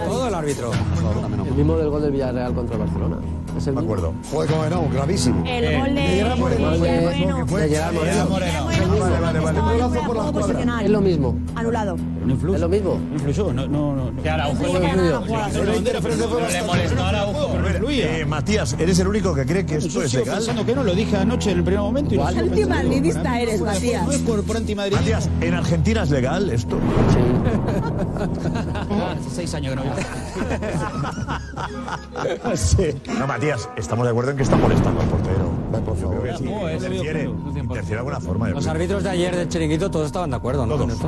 Speaker 8: Todo el árbitro.
Speaker 13: El mismo del gol del Villarreal contra el Barcelona. Es el
Speaker 2: Me acuerdo.
Speaker 7: Joder, cómo no, gravísimo.
Speaker 11: El gol de,
Speaker 13: El gol de, de Gerard Moreno.
Speaker 2: Vale, vale, vale.
Speaker 7: Un golazo por la escuadra.
Speaker 13: Es lo mismo.
Speaker 6: Anulado.
Speaker 9: No influyó.
Speaker 13: Es lo mismo.
Speaker 9: No influyó. No, no, no.
Speaker 18: Que Araujo
Speaker 13: Fue
Speaker 18: le molestó a Araujo.
Speaker 2: Eh, Matías, eres el único que cree que esto es legal.
Speaker 9: pensando que no, lo dije anoche en el primer momento. Pensando.
Speaker 11: Antimadridista eres,
Speaker 9: fuera de juego.
Speaker 11: Matías.
Speaker 9: No es por, por antimadridismo.
Speaker 2: Matías, ¿en Argentina es legal esto?
Speaker 9: Hace seis años que no
Speaker 2: Sí. No, Matías, estamos de acuerdo en que está molestando al portero.
Speaker 7: Por favor.
Speaker 2: Creo que sí,
Speaker 18: No, eso
Speaker 2: interfiere,
Speaker 18: yo creo,
Speaker 2: interfiere de alguna forma. yo
Speaker 8: Los
Speaker 2: creo.
Speaker 8: árbitros de ayer del chiringuito todos estaban de acuerdo, ¿no?
Speaker 2: Todos.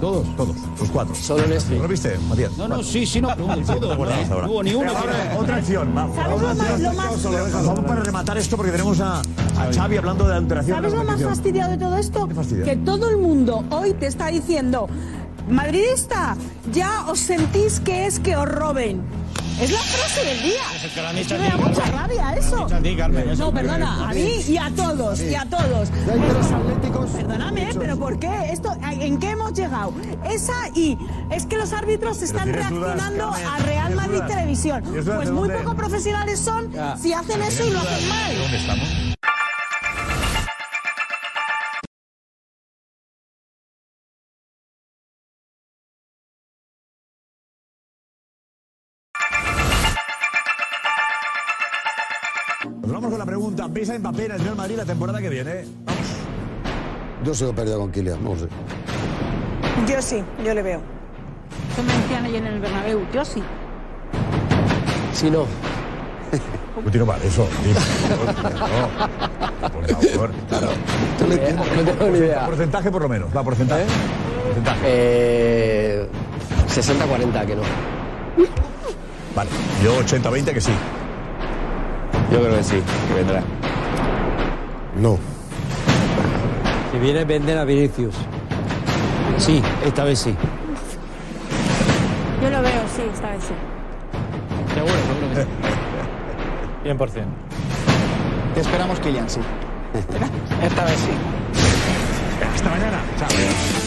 Speaker 2: Todos, todos, los cuatro.
Speaker 13: Solo en este.
Speaker 2: ¿Lo viste, Matías?
Speaker 9: No, no, sí, sí, no. Todo,
Speaker 2: ¿Te acuerdas
Speaker 9: no, hubo ni uno.
Speaker 2: Otra acción. Vamos,
Speaker 11: ¿Sabes lo más- lo más-
Speaker 2: Vamos para rematar esto porque tenemos a, a Xavi hablando de la alteración.
Speaker 11: ¿Sabes lo más fastidiado de todo esto? Que todo el mundo hoy te está diciendo, madridista, ya os sentís que es que os roben. Es la frase del día. Es que me da mucha rabia eso. No, perdona, a mí y a todos, y a todos.
Speaker 7: hay tres atléticos.
Speaker 11: Perdóname, pero ¿por qué? Esto, ¿En qué hemos llegado? Esa y es que los árbitros están reaccionando a Real Madrid. Televisión.
Speaker 2: ¿Tienes dudas
Speaker 11: Pues muy poco profesionales son si hacen eso y lo hacen mal.
Speaker 2: Pregunta. ¿Veis a Mbappé en el Real Madrid la temporada que viene? Vamos.
Speaker 7: Yo sigo perdido con Kylian, no sé.
Speaker 14: Yo sí, yo le veo.
Speaker 11: Eso me decían ayer en el Bernabéu. Yo sí.
Speaker 13: Si no.
Speaker 2: Guti, no vale eso. No, por favor. Claro.
Speaker 13: No tengo ni idea.
Speaker 2: Porcentaje por lo menos. Va, porcentaje. Porcentaje.
Speaker 13: Eh, 60-40, que no.
Speaker 2: Vale. Yo 80-20 que sí.
Speaker 18: Yo creo que sí, que vendrá.
Speaker 7: No.
Speaker 8: Si viene, venden a Vinicius.
Speaker 9: Sí, esta vez sí.
Speaker 6: Yo lo veo, sí, esta vez sí.
Speaker 18: Seguro, seguro que sí. 100%.
Speaker 17: Te esperamos, Kylian, sí.
Speaker 18: esta vez sí. Hasta mañana. Chao.